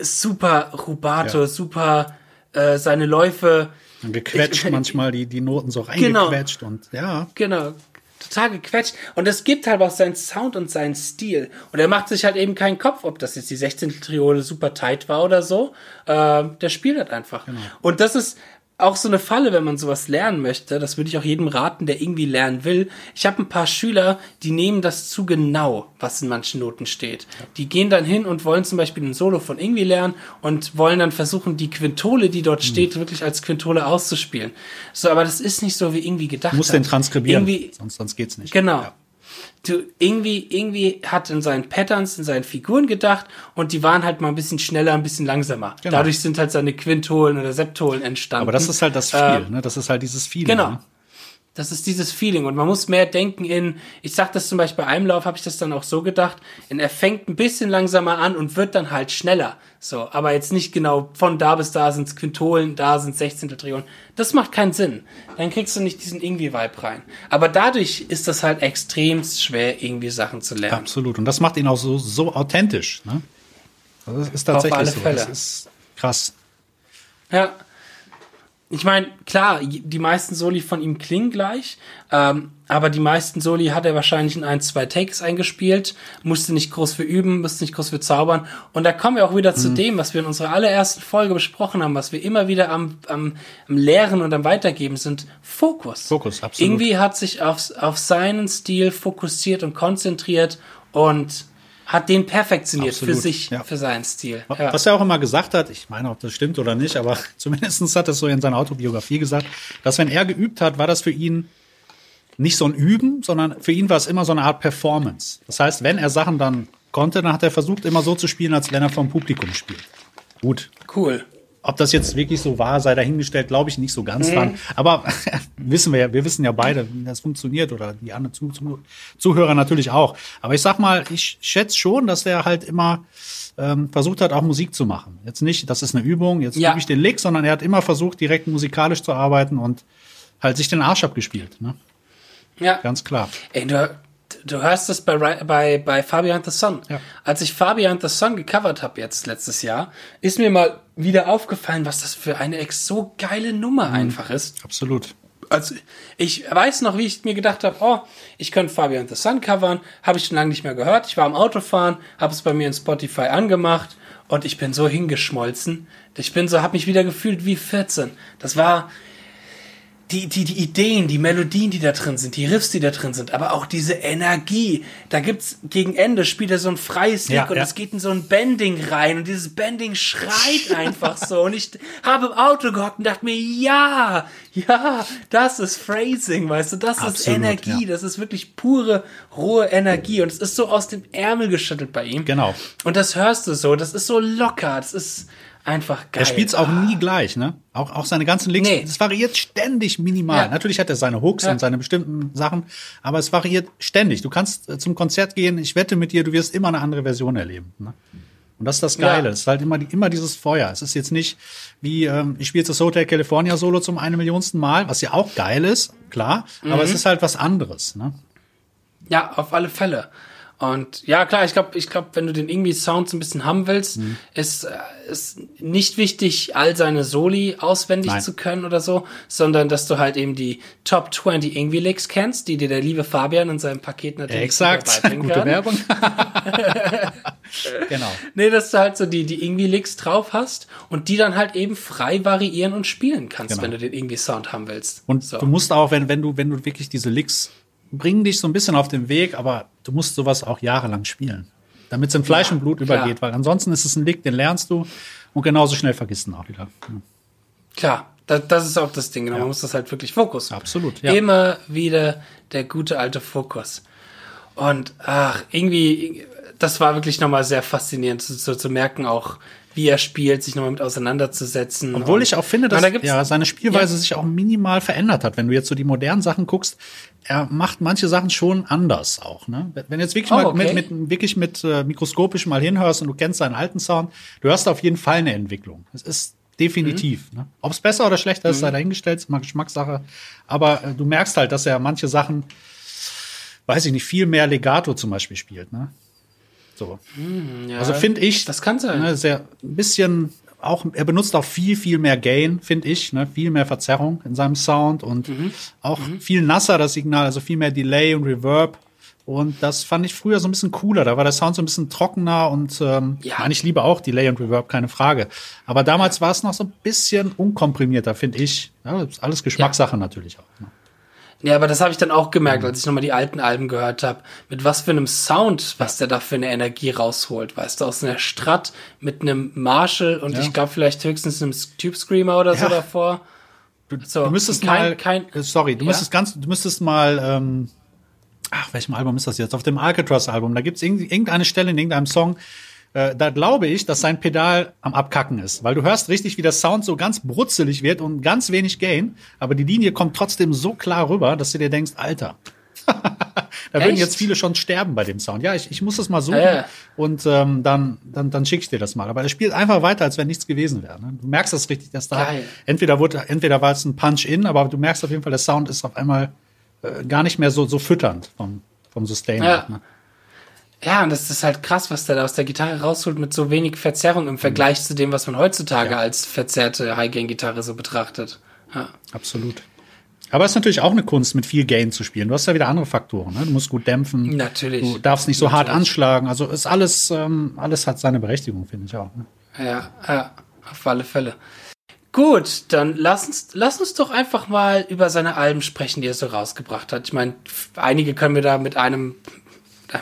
super rubato, Ja. super äh, seine Läufe. Dann gequetscht Ich- manchmal die, die Noten so Genau. reingequetscht und ja. Genau. Total gequetscht. Und es gibt halt auch seinen Sound und seinen Stil. Und er macht sich halt eben keinen Kopf, ob das jetzt die 16. Triole super tight war oder so. Ähm, der spielt halt einfach. Und das ist auch so eine Falle, wenn man sowas lernen möchte. Das würde ich auch jedem raten, der irgendwie lernen will. Ich habe ein paar Schüler, die nehmen das zu genau, was in manchen Noten steht. Die gehen dann hin und wollen zum Beispiel ein Solo von irgendwie lernen und wollen dann versuchen, die Quintole, die dort steht, wirklich als Quintole auszuspielen. So, aber das ist nicht so wie irgendwie gedacht. Muss hat. den transkribieren, Irgendwie, sonst, sonst geht's nicht. Genau. Ja. Du, irgendwie, irgendwie hat in seinen Patterns, in seinen Figuren gedacht und die waren halt mal ein bisschen schneller, ein bisschen langsamer. Genau. Dadurch sind halt seine Quintolen oder Septolen entstanden. Aber das ist halt das Äh, Viel, ne? Das ist halt dieses Feeling. Genau. Ne? Das ist dieses Feeling und man muss mehr denken in, ich sag das zum Beispiel bei einem Lauf, habe ich das dann auch so gedacht, in er fängt ein bisschen langsamer an und wird dann halt schneller. So, aber jetzt nicht genau von da bis da sind's Quintolen, da sind 16. Triolen. Das macht keinen Sinn. Dann kriegst du nicht diesen irgendwie-Vibe rein. Aber dadurch ist das halt extrem schwer, irgendwie Sachen zu lernen. Absolut. Und das macht ihn auch so, so authentisch. Ne? Also das ist tatsächlich alle so. Fälle. Das ist krass. Ja. Ich meine, klar, die meisten Soli von ihm klingen gleich, ähm, aber die meisten Soli hat er wahrscheinlich in ein, zwei Takes eingespielt, musste nicht groß für üben, musste nicht groß für zaubern. Und da kommen wir auch wieder Mhm. zu dem, was wir in unserer allerersten Folge besprochen haben, was wir immer wieder am, am, am Lehren und am Weitergeben sind, Fokus. Fokus, absolut. Irgendwie hat sich auf, auf seinen Stil fokussiert und konzentriert und hat den perfektioniert Absolut, für sich, ja. für seinen Stil. Ja. Was er auch immer gesagt hat, ich meine, ob das stimmt oder nicht, aber zumindest hat er es so in seiner Autobiografie gesagt, dass wenn er geübt hat, war das für ihn nicht so ein Üben, sondern für ihn war es immer so eine Art Performance. Das heißt, wenn er Sachen dann konnte, dann hat er versucht, immer so zu spielen, als wenn er vom Publikum spielt. Gut. Cool. Ob das jetzt wirklich so war, sei dahingestellt, glaube ich nicht so ganz dran. Aber wissen wir ja, wir wissen ja beide, wie das funktioniert oder die anderen Zuh Zuh Zuhörer natürlich auch. Aber ich sag mal, ich schätze schon, dass der halt immer ähm, versucht hat, auch Musik zu machen. Jetzt nicht, das ist eine Übung, jetzt Ja. gebe ich den Lick, sondern er hat immer versucht, direkt musikalisch zu arbeiten und halt sich den Arsch abgespielt. Ne? Ja. Ganz klar. Ey, du, du hörst es bei, bei, bei Fabian the Sun. Ja. Als ich Fabian the Sun gecovert habe jetzt letztes Jahr, ist mir mal wieder aufgefallen, was das für eine ex so geile Nummer einfach ist. Absolut. Also ich weiß noch, wie ich mir gedacht habe, oh, ich könnte Fabian the Sun covern, habe ich schon lange nicht mehr gehört. Ich war am Autofahren, habe es bei mir in Spotify angemacht und ich bin so hingeschmolzen. Ich bin so, habe mich wieder gefühlt wie 14. Das war die, die, die Ideen, die Melodien, die da drin sind, die Riffs, die da drin sind, aber auch diese Energie. Da gibt's gegen Ende spielt er so ein freies Lick Ja, und ja. es geht in so ein Bending rein und dieses Bending schreit einfach so. Und ich habe im Auto gehockt und dachte mir, ja, ja, das ist Phrasing, weißt du, das ist Absolut, Energie, ja. das ist wirklich pure, rohe Energie und es ist so aus dem Ärmel geschüttelt bei ihm. Genau. Und das hörst du so, das ist so locker, das ist einfach geil. Er spielt's auch nie gleich, ne? Auch, auch seine ganzen Licks, Nee. es variiert ständig minimal. Ja. Natürlich hat er seine Hooks Ja. und seine bestimmten Sachen, aber es variiert ständig. Du kannst äh, zum Konzert gehen, ich wette mit dir, du wirst immer eine andere Version erleben. Ne? Und das ist das Geile. Ja. Es ist halt immer, immer dieses Feuer. Es ist jetzt nicht wie, ähm, ich spiele jetzt das Hotel California Solo zum eine Millionsten Mal, was ja auch geil ist, klar, aber Mhm. es ist halt was anderes. Ne? Ja, auf alle Fälle. Und ja, klar, ich glaube, ich glaube, wenn du den irgendwie Sound so ein bisschen haben willst, Mhm. ist äh, ist nicht wichtig, all seine Soli auswendig Nein. zu können oder so, sondern dass du halt eben die Top 20 irgendwie Licks kennst, die dir der liebe Fabian in seinem Paket natürlich Exakt. Gute kann. Werbung. genau. Nee, dass du halt so die, die irgendwie Licks drauf hast und die dann halt eben frei variieren und spielen kannst, Genau. wenn du den irgendwie Sound haben willst. Und so. du musst auch, wenn, wenn du, wenn du wirklich diese Licks bringen dich so ein bisschen auf den Weg, aber du musst sowas auch jahrelang spielen, damit es in Fleisch Ja, und Blut klar. übergeht, weil ansonsten ist es ein Lick, den lernst du und genauso schnell vergisst du ihn auch wieder. Ja, Klar, das, das ist auch das Ding. genau. Man muss das halt wirklich Fokus. Absolut, ja. Immer wieder der gute alte Fokus. Und ach, irgendwie, das war wirklich nochmal sehr faszinierend zu, zu, zu merken, auch wie er spielt, sich nochmal mit auseinanderzusetzen. Obwohl ich auch finde, dass da ja, seine Spielweise Ja. sich auch minimal verändert hat. Wenn du jetzt so die modernen Sachen guckst, er macht manche Sachen schon anders auch. Ne? Wenn du jetzt wirklich Oh, mal okay. mit, mit, wirklich mit äh, mikroskopisch mal hinhörst und du kennst seinen alten Sound, du hörst auf jeden Fall eine Entwicklung. Es ist definitiv. Mhm. Ne? Ob es besser oder schlechter ist, sei dahingestellt, ist mal Geschmackssache. Aber äh, du merkst halt, dass er manche Sachen, weiß ich nicht, viel mehr Legato zum Beispiel spielt. Ne? So. Ja, Also finde ich, Das kann sein. Ne, sehr ein bisschen auch, er benutzt auch viel, viel mehr Gain, finde ich, ne, viel mehr Verzerrung in seinem Sound und Mhm. auch viel nasser das Signal, also viel mehr Delay und Reverb. Und das fand ich früher so ein bisschen cooler. Da war der Sound so ein bisschen trockener und ähm, Ja. ich liebe auch Delay und Reverb, keine Frage. Aber damals war es noch so ein bisschen unkomprimierter, finde ich. Ja, alles Geschmackssache natürlich auch. Ne? Ja, aber das habe ich dann auch gemerkt, Mhm. als ich nochmal die alten Alben gehört habe, mit was für einem Sound, was der da für eine Energie rausholt, weißt du, aus einer Strat mit einem Marshall und Ja. ich glaube vielleicht höchstens einem Tube Screamer oder so Ja. davor. Du, So, du müsstest kein- mal, kein- äh, sorry, du Ja? müsstest ganz, du müsstest mal, ähm, ach, welchem Album ist das jetzt? Auf dem Alcatraz-Album, da gibt's irgend- irgendeine Stelle in irgendeinem Song, äh, da glaube ich, dass sein Pedal am Abkacken ist, weil du hörst richtig, wie der Sound so ganz brutzelig wird und ganz wenig Gain, aber die Linie kommt trotzdem so klar rüber, dass du dir denkst, Alter. da würden Echt? jetzt viele schon sterben bei dem Sound. Ja, ich, ich muss das mal suchen ja. und ähm, dann, dann, dann schick ich dir das mal. Aber er spielt einfach weiter, als wenn nichts gewesen wäre. Ne? Du merkst das richtig, dass da Geil. entweder wurde, entweder war es ein Punch-In, aber du merkst auf jeden Fall, der Sound ist auf einmal äh, gar nicht mehr so, so fütternd vom, vom Sustain. Ja. Ne? Ja, und das ist halt krass, was der da aus der Gitarre rausholt mit so wenig Verzerrung im Vergleich zu dem, was man heutzutage als verzerrte High-Gain-Gitarre so betrachtet. Ja. Absolut. Aber es ist natürlich auch eine Kunst, mit viel Gain zu spielen. Du hast ja wieder andere Faktoren. Ne? Du musst gut dämpfen. Natürlich. Du darfst nicht so hart Natürlich. anschlagen. Also ist alles, ähm, alles hat seine Berechtigung, finde ich auch. Ne? Ja, ja, auf alle Fälle. Gut, dann lass uns, lass uns doch einfach mal über seine Alben sprechen, die er so rausgebracht hat. Ich meine, einige können wir da mit einem,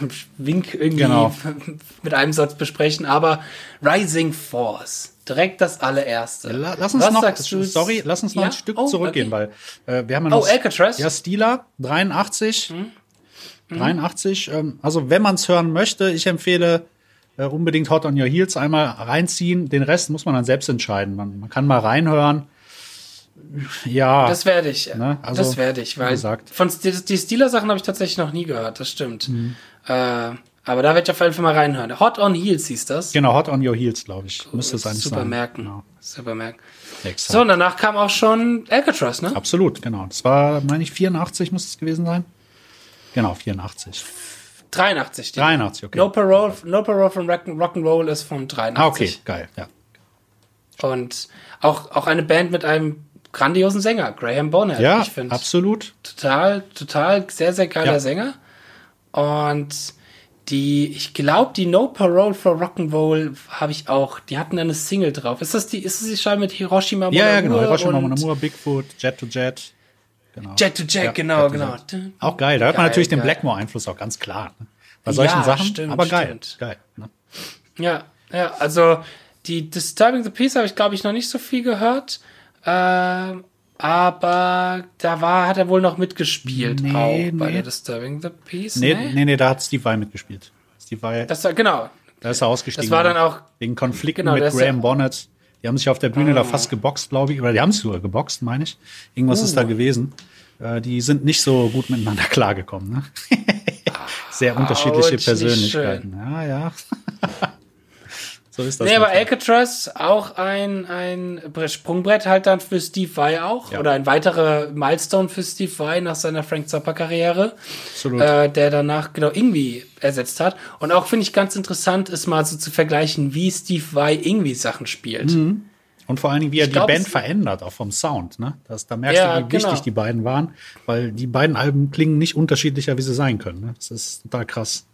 einem Wink irgendwie Genau. mit einem Satz besprechen, aber Rising Force, direkt das allererste. La- Lass uns Was noch, sorry, lass uns noch Ja? ein Stück Oh, zurückgehen, okay. weil äh, wir haben ja noch. Oh, Alcatraz? Ja, Stila, 83. Mhm. 83. Ähm, also, wenn man es hören möchte, ich empfehle äh, unbedingt Hot on Your Heels einmal reinziehen. Den Rest muss man dann selbst entscheiden. Man, man kann mal reinhören. Ja. Das werde ich. Ne? Also, das werde ich, weil gesagt. von die, die Steeler-Sachen habe ich tatsächlich noch nie gehört, das stimmt. Äh, aber da werde ich auf jeden Fall mal reinhören. Hot on Heels hieß das. Genau, Hot on Your Heels, glaube ich. Müsste es eigentlich Super sein. merken. Genau. Super merken. Exakt. So, und danach kam auch schon Alcatraz, ne? Absolut, genau. Das war, meine ich, 84 muss es gewesen sein. Genau, 84. 83. steht. 83, okay. No Parole, no Parole von Rock, Rock'n'Roll ist von 83. Ah, okay, geil, ja. Und auch, auch eine Band mit einem grandiosen Sänger, Graham Bonnet. Ja, ich finde absolut. total, total sehr, sehr geiler Ja. Sänger. Und die, ich glaube, die No Parole for Rock'n'Roll habe ich auch. Die hatten eine Single drauf. Ist das die, ist das die Scheibe mit Hiroshima Ja, ja, genau. Hiroshima und Monamur, Bigfoot, Jet to Jet. Genau. Jet to Jet, Ja, genau, Jet genau. Jet. Auch geil. Da hört man Geil, natürlich den geil. Blackmore-Einfluss auch ganz klar. Ne? Bei solchen Ja, Sachen. stimmt, aber geil. stimmt. Geil. Ne? Ja, ja, also die Disturbing the Peace habe ich, glaube ich, noch nicht so viel gehört. Ähm, aber da war, hat er wohl noch mitgespielt Nee, auch bei nee. der Disturbing the Peace. Nee, ne? nee, nee, da hat Steve Vai mitgespielt. Steve Vai, Das war, genau. da ist er ausgestiegen. Das war dann auch, Wegen Konflikten Genau, mit Graham Bonnet. Die haben sich auf der Bühne da fast geboxt, glaube ich. Oder die haben sich sogar geboxt, meine ich. Irgendwas Uh. ist da gewesen. Äh, die sind nicht so gut miteinander klargekommen. Ne? Sehr unterschiedliche nicht Persönlichkeiten. Ja, ja. so ist das. nee, aber. Alcatraz auch ein, ein Bre- Sprungbrett halt dann für Steve Vai auch. Ja. Oder ein weiterer Milestone für Steve Vai nach seiner Frank Zappa-Karriere. Absolut. äh, der danach genau irgendwie ersetzt hat. Und auch finde ich ganz interessant, ist mal so zu vergleichen, wie Steve Vai irgendwie Sachen spielt. Und vor allen Dingen, wie er Ich die glaub, Band verändert, auch vom Sound. Ne? Das, da merkst Ja, du, wie wichtig genau. die beiden waren, weil die beiden Alben klingen nicht unterschiedlicher, wie sie sein können. Ne? Das ist total krass.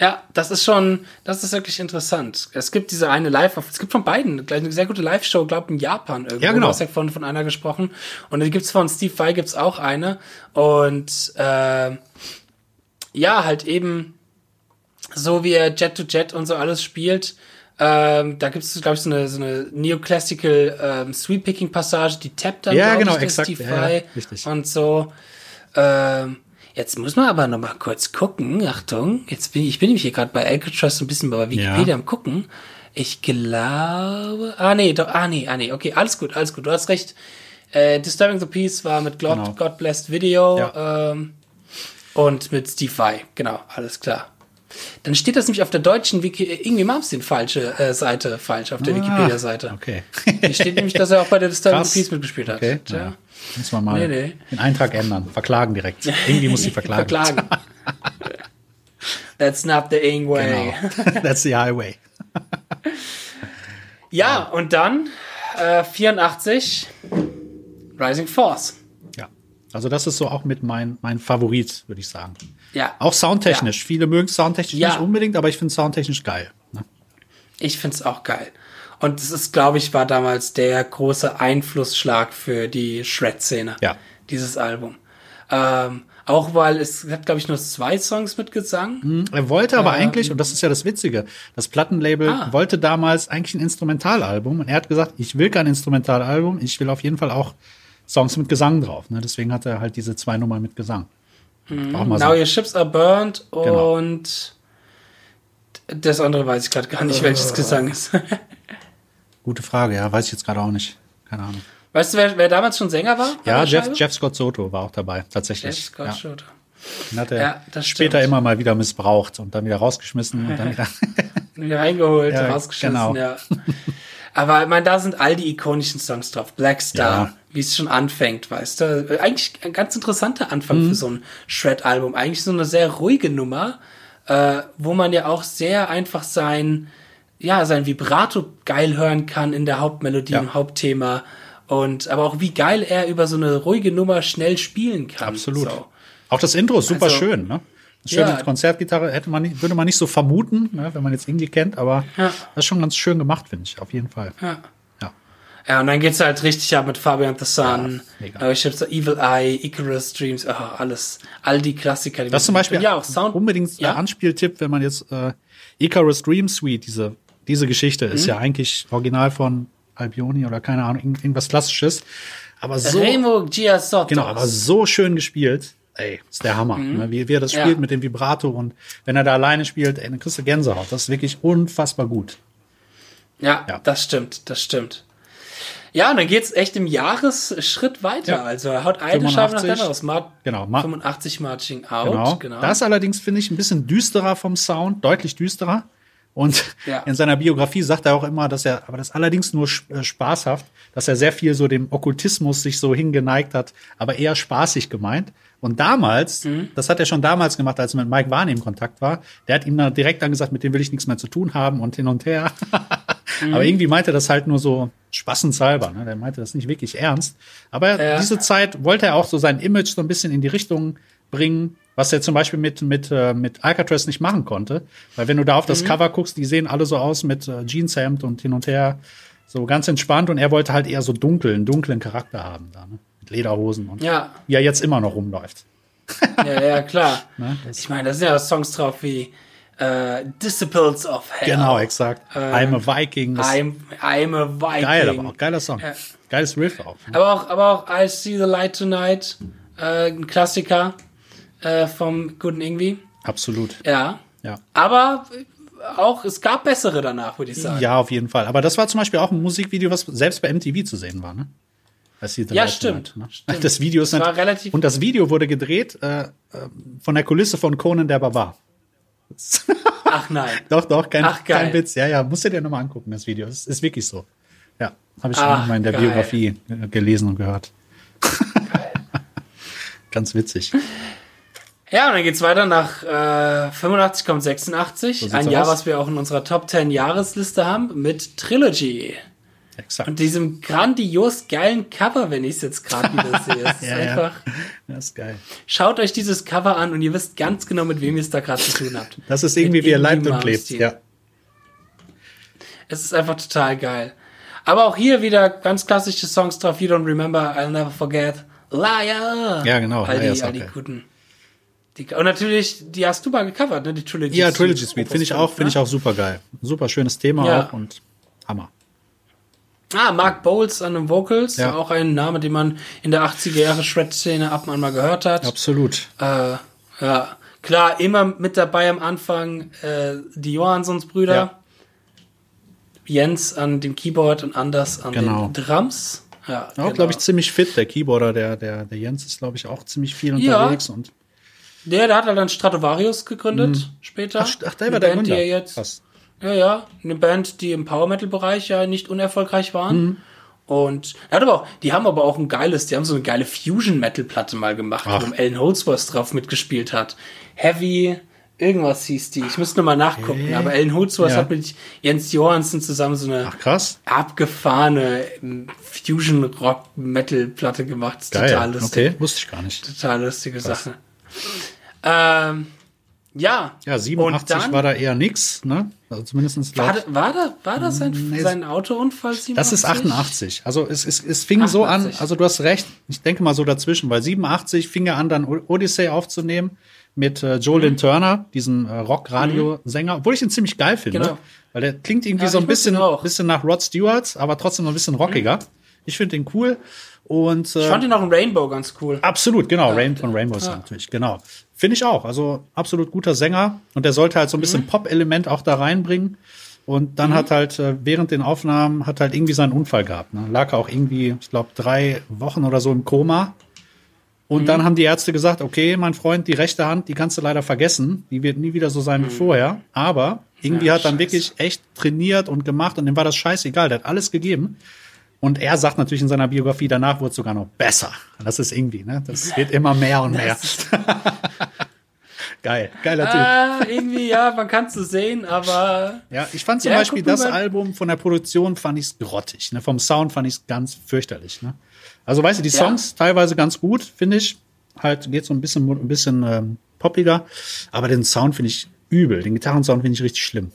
Ja, das ist schon, das ist wirklich interessant. Es gibt diese eine Live, es gibt von beiden gleich eine sehr gute Live-Show, glaube in Japan irgendwo. Ja, genau. Du hast ja von, von einer gesprochen. Und dann gibt's von Steve Vai gibt's auch eine. Und äh, ja, halt eben so wie er Jet to Jet und so alles spielt. Ähm, da gibt's, glaube ich, so eine, so eine Neoclassical ähm, Sweep-Picking-Passage, die tappt dann, Ja, genau, ich, exakt. Steve Ja, ja, richtig. und so. Ähm, jetzt muss man aber noch mal kurz gucken. Achtung, jetzt bin ich, ich bin nämlich hier gerade bei Alcatraz ein bisschen bei Wikipedia Ja. am gucken. Ich glaube, ah nee, doch, ah nee, ah nee, okay, alles gut, alles gut, du hast recht. Äh, Disturbing the Peace war mit God, Genau. God Blessed Video Ja. ähm, und mit Steve Vai, genau, alles klar. Dann steht das nämlich auf der deutschen Wiki, irgendwie Malmsteen den falsche äh, Seite falsch auf der Wikipedia-Seite. Ah, Okay. Hier steht nämlich, dass er auch bei der Disturbing the Peace mitgespielt hat. Okay. Ja. Muss man mal Nee, nee. den Eintrag ändern. Verklagen direkt. Irgendwie muss sie verklagen. Verklagen. That's not the Ing way. Genau. That's the highway. Ja, und dann äh, 84 Rising Force. Ja. Also das ist so auch mit mein, mein Favorit, würde ich sagen. Ja. Auch soundtechnisch. Viele mögen es soundtechnisch Ja. nicht unbedingt, aber ich finde soundtechnisch geil. Ne? Ich find's auch geil. Und das ist, glaube ich, war damals der große Einflussschlag für die Shred-Szene. Ja. Dieses Album. Ähm, auch weil es hat, glaube ich, nur zwei Songs mit Gesang. Er wollte aber eigentlich, und das ist ja das Witzige, das Plattenlabel Ah. wollte damals eigentlich ein Instrumentalalbum und er hat gesagt, ich will kein Instrumentalalbum, ich will auf jeden Fall auch Songs mit Gesang drauf. Ne? Deswegen hat er halt diese zwei Nummern mit Gesang. Auch mal Now so. Your Ships Are Burned Genau. und das andere weiß ich gerade gar nicht, welches Gesang ist. Gute Frage, ja, weiß ich jetzt gerade auch nicht. Keine Ahnung. weißt du, wer, wer damals schon Sänger war? Ja, Jeff? Jeff Scott Soto war auch dabei, tatsächlich. Jeff Scott ja. Schroeder. Den hat er Ja, das später stimmt. immer mal wieder missbraucht und dann wieder rausgeschmissen und dann wieder. Wieder reingeholt, Ja, rausgeschissen, genau. ja. Aber ich meine, da sind all die ikonischen Songs drauf. Black Star, Ja. wie es schon anfängt, weißt du. Eigentlich ein ganz interessanter Anfang Mhm. für so ein Shred-Album. Eigentlich so eine sehr ruhige Nummer, äh, wo man ja auch sehr einfach sein, ja, sein Vibrato geil hören kann in der Hauptmelodie, Ja. im Hauptthema. Und aber auch wie geil er über so eine ruhige Nummer schnell spielen kann. Absolut. So. Auch das Intro ist super Also- schön, ne? Schöne Ja. Konzertgitarre hätte man nicht, würde man nicht so vermuten, ne, wenn man jetzt irgendwie kennt, aber Ja. das ist schon ganz schön gemacht, finde ich, auf jeden Fall. Ja. Ja. Ja, und dann geht's halt richtig ab mit Fabian the Sun, Ja, äh, ich so Evil Eye, Icarus Dreams, oh, alles, all die Klassiker. Die Das zum Beispiel ja auch Sound. unbedingt ja? ein Anspieltipp, wenn man jetzt äh, Icarus Dream Suite, diese, diese Geschichte ist Mhm. ja eigentlich original von Albioni oder keine Ahnung, irgend- irgendwas Klassisches. Aber so, Remo Giasotto. genau, aber so schön gespielt. ey, ist der Hammer. Ne? Wie, wie er das spielt Ja. mit dem Vibrato und wenn er da alleine spielt, ey, dann kriegst du Gänsehaut. Das ist wirklich unfassbar gut. Ja, Ja. das stimmt, das stimmt. Ja, und dann geht's echt im Jahresschritt weiter. Ja. Also er haut eine Scheibe nach der 85. anderen aus. Mar Genau, Ma- 85 Marching Out. Genau. Genau. Das allerdings finde ich ein bisschen düsterer vom Sound, deutlich düsterer. Und Ja. in seiner Biografie sagt er auch immer, dass er, aber das allerdings nur äh, spaßhaft, dass er sehr viel so dem Okkultismus sich so hingeneigt hat, aber eher spaßig gemeint. Und damals, Mhm. das hat er schon damals gemacht, als er mit Mike Warney im Kontakt war, der hat ihm dann direkt dann gesagt, mit dem will ich nichts mehr zu tun haben und hin und her. Mhm. Aber irgendwie meinte er das halt nur so spaßenshalber, ne? Der meinte das nicht wirklich ernst. Aber Ja. diese Zeit wollte er auch so sein Image so ein bisschen in die Richtung bringen, was er zum Beispiel mit, mit, äh, mit Alcatraz nicht machen konnte. Weil wenn du da auf das Mhm. Cover guckst, die sehen alle so aus mit äh, Jeanshemd und hin und her. So ganz entspannt und er wollte halt eher so dunkel, einen dunklen Charakter haben da, ne? Mit Lederhosen und Ja, wie er jetzt immer noch rumläuft. ja, ja, klar. Ne? Ich meine, da sind ja Songs drauf wie äh, Disciples of Hell. genau, exakt. Äh, I'm a Viking. I'm, I'm a Viking. geil, aber auch geiler Song. Ja. Geiles Riff auch. ne? Aber auch, aber auch I See the Light Tonight, äh, ein Klassiker äh, vom guten Ingwie. Absolut. Ja. Ja. Aber auch, es gab bessere danach, würde ich sagen. Ja, auf jeden Fall. Aber das war zum Beispiel auch ein Musikvideo, was selbst bei MTV zu sehen war, ne? Ja, stimmt, Tonight, ne? stimmt. Das Video ist Das war relativ- und das Video wurde gedreht äh, äh, von der Kulisse von Conan der Barbar. Ach nein. Doch, doch, kein, Ach, kein Witz. Ja, ja, musst du dir nochmal angucken, das Video. Es ist wirklich so. Ja, habe ich schon Ach, mal in der geil. Biografie äh, gelesen und gehört. Ganz witzig. Ja, und dann geht's weiter nach äh, 85 kommt 86. sieht's ein Jahr, aus. was wir auch in unserer Top 10 Jahresliste haben, mit Trilogy. Exakt. Und diesem grandios geilen Cover, wenn ich es jetzt gerade wieder sehe. Es ist Ja, ja. einfach. Das ist geil. Schaut euch dieses Cover an und ihr wisst ganz genau, mit wem ihr es da gerade zu tun habt. Das ist irgendwie, Mit wie Ingwie lebt und lebt. Ja. Es ist einfach total geil. Aber auch hier wieder ganz klassische Songs drauf. You don't remember, I'll never forget. Liar. Ja, genau, All die, all die guten. Die, und natürlich, die hast du mal gecovert, ne? Die Trilogy Ja, Suite. Trilogy Suite finde ich auch, finde ich auch super geil. Super schönes Thema Ja. auch und Hammer. Ah, Mark Bowles an den Vocals. Ja. Auch ein Name, den man in der 80er Jahre Shred-Szene ab und an mal gehört hat. Absolut. Äh, ja, klar, immer mit dabei am Anfang äh, die Johanssons Brüder. Ja. Jens an dem Keyboard und Anders an Genau. den Drums. Ja, Auch, genau. glaube ich, ziemlich fit. Der Keyboarder, der, der, der Jens ist, glaube ich, auch ziemlich viel Ja. unterwegs. Und Der, der hat halt dann Stratovarius gegründet später. Mhm. ach, ach, der war der Band, Gründer. Die er jetzt, Krass. ja, ja, eine Band, die im Power Metal Bereich ja nicht unerfolgreich waren. Mhm. Und er hat aber auch, die haben aber auch ein geiles, die haben so eine geile Fusion Metal Platte mal gemacht, Ach. wo Alan Holdsworth drauf mitgespielt hat. Heavy, irgendwas hieß die. Ich müsste nur mal nachgucken. Äh, Aber Alan Holdsworth ja. hat mit Jens Johansson zusammen so eine Ach, krass. abgefahrene ähm, Fusion Rock Metal Platte gemacht. Geil. Total lustig. Okay, wusste ich gar nicht. Total lustige Sache. Ähm, ja. Ja, 87 Und dann- war da eher nix, ne? Also zumindest War, da- war, da, war das sein, Nee, sein Autounfall? Das ist 88. Also es, es, es fing so an, 88. also du hast recht, ich denke mal so dazwischen, weil 87 fing er an, dann Odyssey aufzunehmen mit äh, Mhm. Joe Lynn Turner, diesem äh, Rock-Radio-Sänger, obwohl ich ihn ziemlich geil finde. Genau. Weil der klingt irgendwie Ja, so ein ich bisschen, bisschen nach Rod Stewart, aber trotzdem noch ein bisschen rockiger. Ich finde den cool. Und Ich äh, fand ihn auch im Rainbow ganz cool. Absolut, genau. Rain von Rainbow Sound natürlich, genau. Finde ich auch. Also absolut guter Sänger. Und der sollte halt so ein bisschen Pop-Element auch da reinbringen. Und dann hat halt äh, während den Aufnahmen hat halt irgendwie seinen Unfall gehabt. Ne? Lag er auch irgendwie, ich glaube, drei Wochen oder so im Koma. Und dann haben die Ärzte gesagt, okay, mein Freund, die rechte Hand, die kannst du leider vergessen. Die wird nie wieder so sein wie vorher. Aber irgendwie Ja, hat dann scheiße. wirklich echt trainiert und gemacht und dem war das scheißegal. Der hat alles gegeben. Und er sagt natürlich in seiner Biografie, danach wurde es sogar noch besser. Das ist irgendwie, ne? Das wird immer mehr und mehr. Geil, geiler Typ. Ah, irgendwie, ja, man kann es so sehen, aber Ja, ich fand zum Ja, Beispiel das Album von der Produktion fand ich's grottig. Ne? Vom Sound fand ich's ganz fürchterlich. Ne? Also weißt du, die Ja. Songs teilweise ganz gut, finde ich. Halt geht so ein bisschen, ein bisschen ähm, poppiger. Aber den Sound finde ich übel. Den Gitarrensound finde ich richtig schlimm.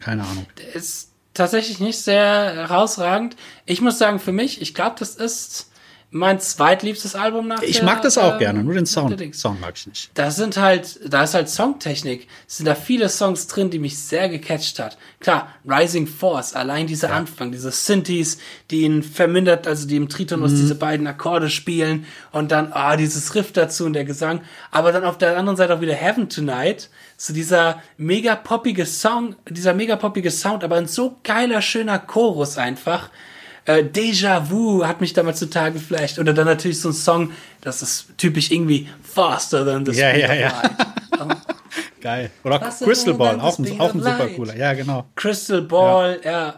Keine Ahnung. ist tatsächlich nicht sehr herausragend. Ich muss sagen, für mich, ich glaube, das ist mein zweitliebstes Album nach Ich der, mag das auch ähm, gerne, nur den Sound. Sound mag ich nicht. Da sind halt, da ist halt Songtechnik. Sind da viele Songs drin, die mich sehr gecatcht hat. Klar, Rising Force, allein dieser Anfang, diese Synthes, die ihn vermindert, also die im Tritonus Mhm. diese beiden Akkorde spielen und dann, ah, dieses Riff dazu und der Gesang. Aber dann auf der anderen Seite auch wieder Heaven Tonight, so dieser mega poppige Song, dieser mega poppige Sound, aber ein so geiler, schöner Chorus einfach. Äh, Déjà vu hat mich damals total geflasht. Oder dann natürlich so ein Song, das ist typisch irgendwie faster than the Ja, speed ja, ja. light. Geil. Oder Was Crystal Ball, auch ein, auch ein super cooler. Ja, genau. Crystal Ball, ja.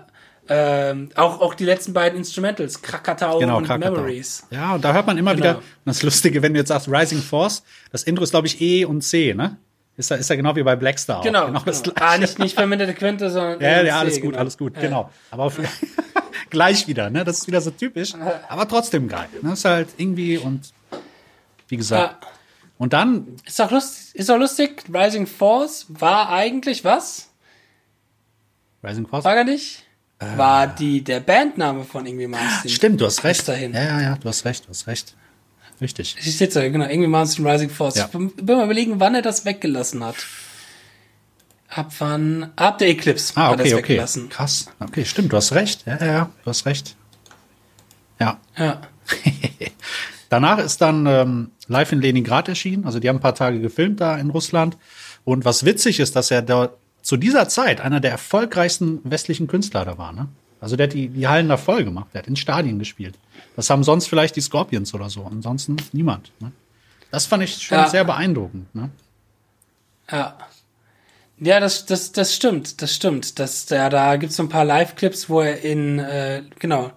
Ähm, auch, auch die letzten beiden Instrumentals, Krakatau Genau, und Krakatau. Memories. Ja, und da hört man immer Genau. wieder, und das Lustige, wenn du jetzt sagst Rising Force, das Intro ist, glaube ich, E und C, ne? Ist ja, ist ja genau wie bei Blackstar. Genau. Auch. genau genau. Ah, nicht, nicht verminderte Quinte, sondern. Ja, ENC, ja, alles gut, genau. alles gut, Ja. genau. Aber auf, gleich wieder, ne? Das ist wieder so typisch, aber trotzdem geil. Ne? Ist halt irgendwie und wie gesagt. Ja. Und dann, Ist auch lustig, ist auch lustig. Rising Force war eigentlich was? Rising Force. War er nicht? War die, der Bandname von Malmsteen. Äh. Stimmt, du hast recht. dahin. Ja, ja, ja, du hast recht, du hast recht. Richtig. Ich so, genau, Ingwie Malmsteen Rising Force. Ja. Ich bin bin mal überlegen, wann er das weggelassen hat. Ab wann? Ab der Eclipse Ah, okay, okay. weggelassen. Krass. Okay, stimmt, du hast recht. Ja, ja, ja, du hast recht. Ja. Ja. Danach ist dann ähm, live in Leningrad erschienen. Also die haben ein paar Tage gefilmt da in Russland. Und was witzig ist, dass er da zu dieser Zeit einer der erfolgreichsten westlichen Künstler da war. Ne? Also der hat die, die Hallen da voll gemacht. Der hat in Stadien gespielt. Das haben sonst vielleicht die Scorpions oder so. Ansonsten niemand. Ne? Das fand ich schon Ja. sehr beeindruckend. Ne? Ja. Ja, das, das, das stimmt, das stimmt. Das, ja, da gibt's so ein paar Live-Clips, wo er in, äh, genau,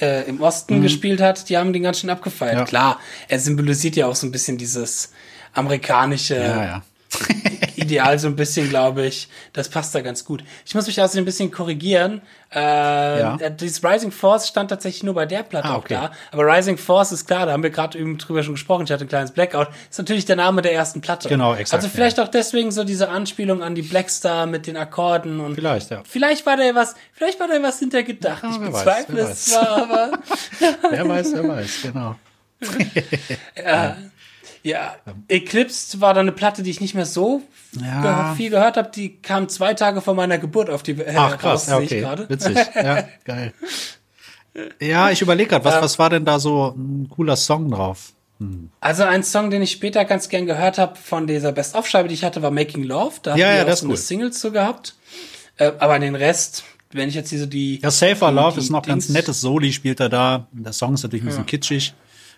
äh, im Osten gespielt hat, die haben den ganz schön abgefeiert. Mhm. Ja. Klar, er symbolisiert ja auch so ein bisschen dieses amerikanische Ja, ja. Ideal, so ein bisschen, glaube ich. Das passt da ganz gut. Ich muss mich also ein bisschen korrigieren. Äh, Ja. Dieses Rising Force stand tatsächlich nur bei der Platte Ah, auch okay. da. Aber Rising Force ist klar, da haben wir gerade eben drüber schon gesprochen. Ich hatte ein kleines Blackout. Ist natürlich der Name der ersten Platte. Genau, exakt, Also vielleicht auch deswegen so diese Anspielung an die Blackstar mit den Akkorden und Vielleicht, ja. Vielleicht war da was, vielleicht war da was hintergedacht. Ja, ich bezweifle es zwar, aber Wer weiß, wer weiß, genau. ja. Eclipse war dann eine Platte, die ich nicht mehr so Ja. viel gehört habe. Die kam zwei Tage vor meiner Geburt auf die äh, Ach krass, raus, ja, okay. Witzig. Ja, geil. Ja, ich überlege gerade, was, was war denn da so ein cooler Song drauf? Also ein Song, den ich später ganz gern gehört habe von dieser Best-of-Scheibe, die ich hatte, war Making Love. Da Ja, hatten ja, wir auch so ist eine cool. Single zu gehabt. Äh, aber den Rest, wenn ich jetzt diese die Ja, Safer Love ist noch ganz nettes Soli spielt er da. Der Song ist natürlich ein bisschen kitschig,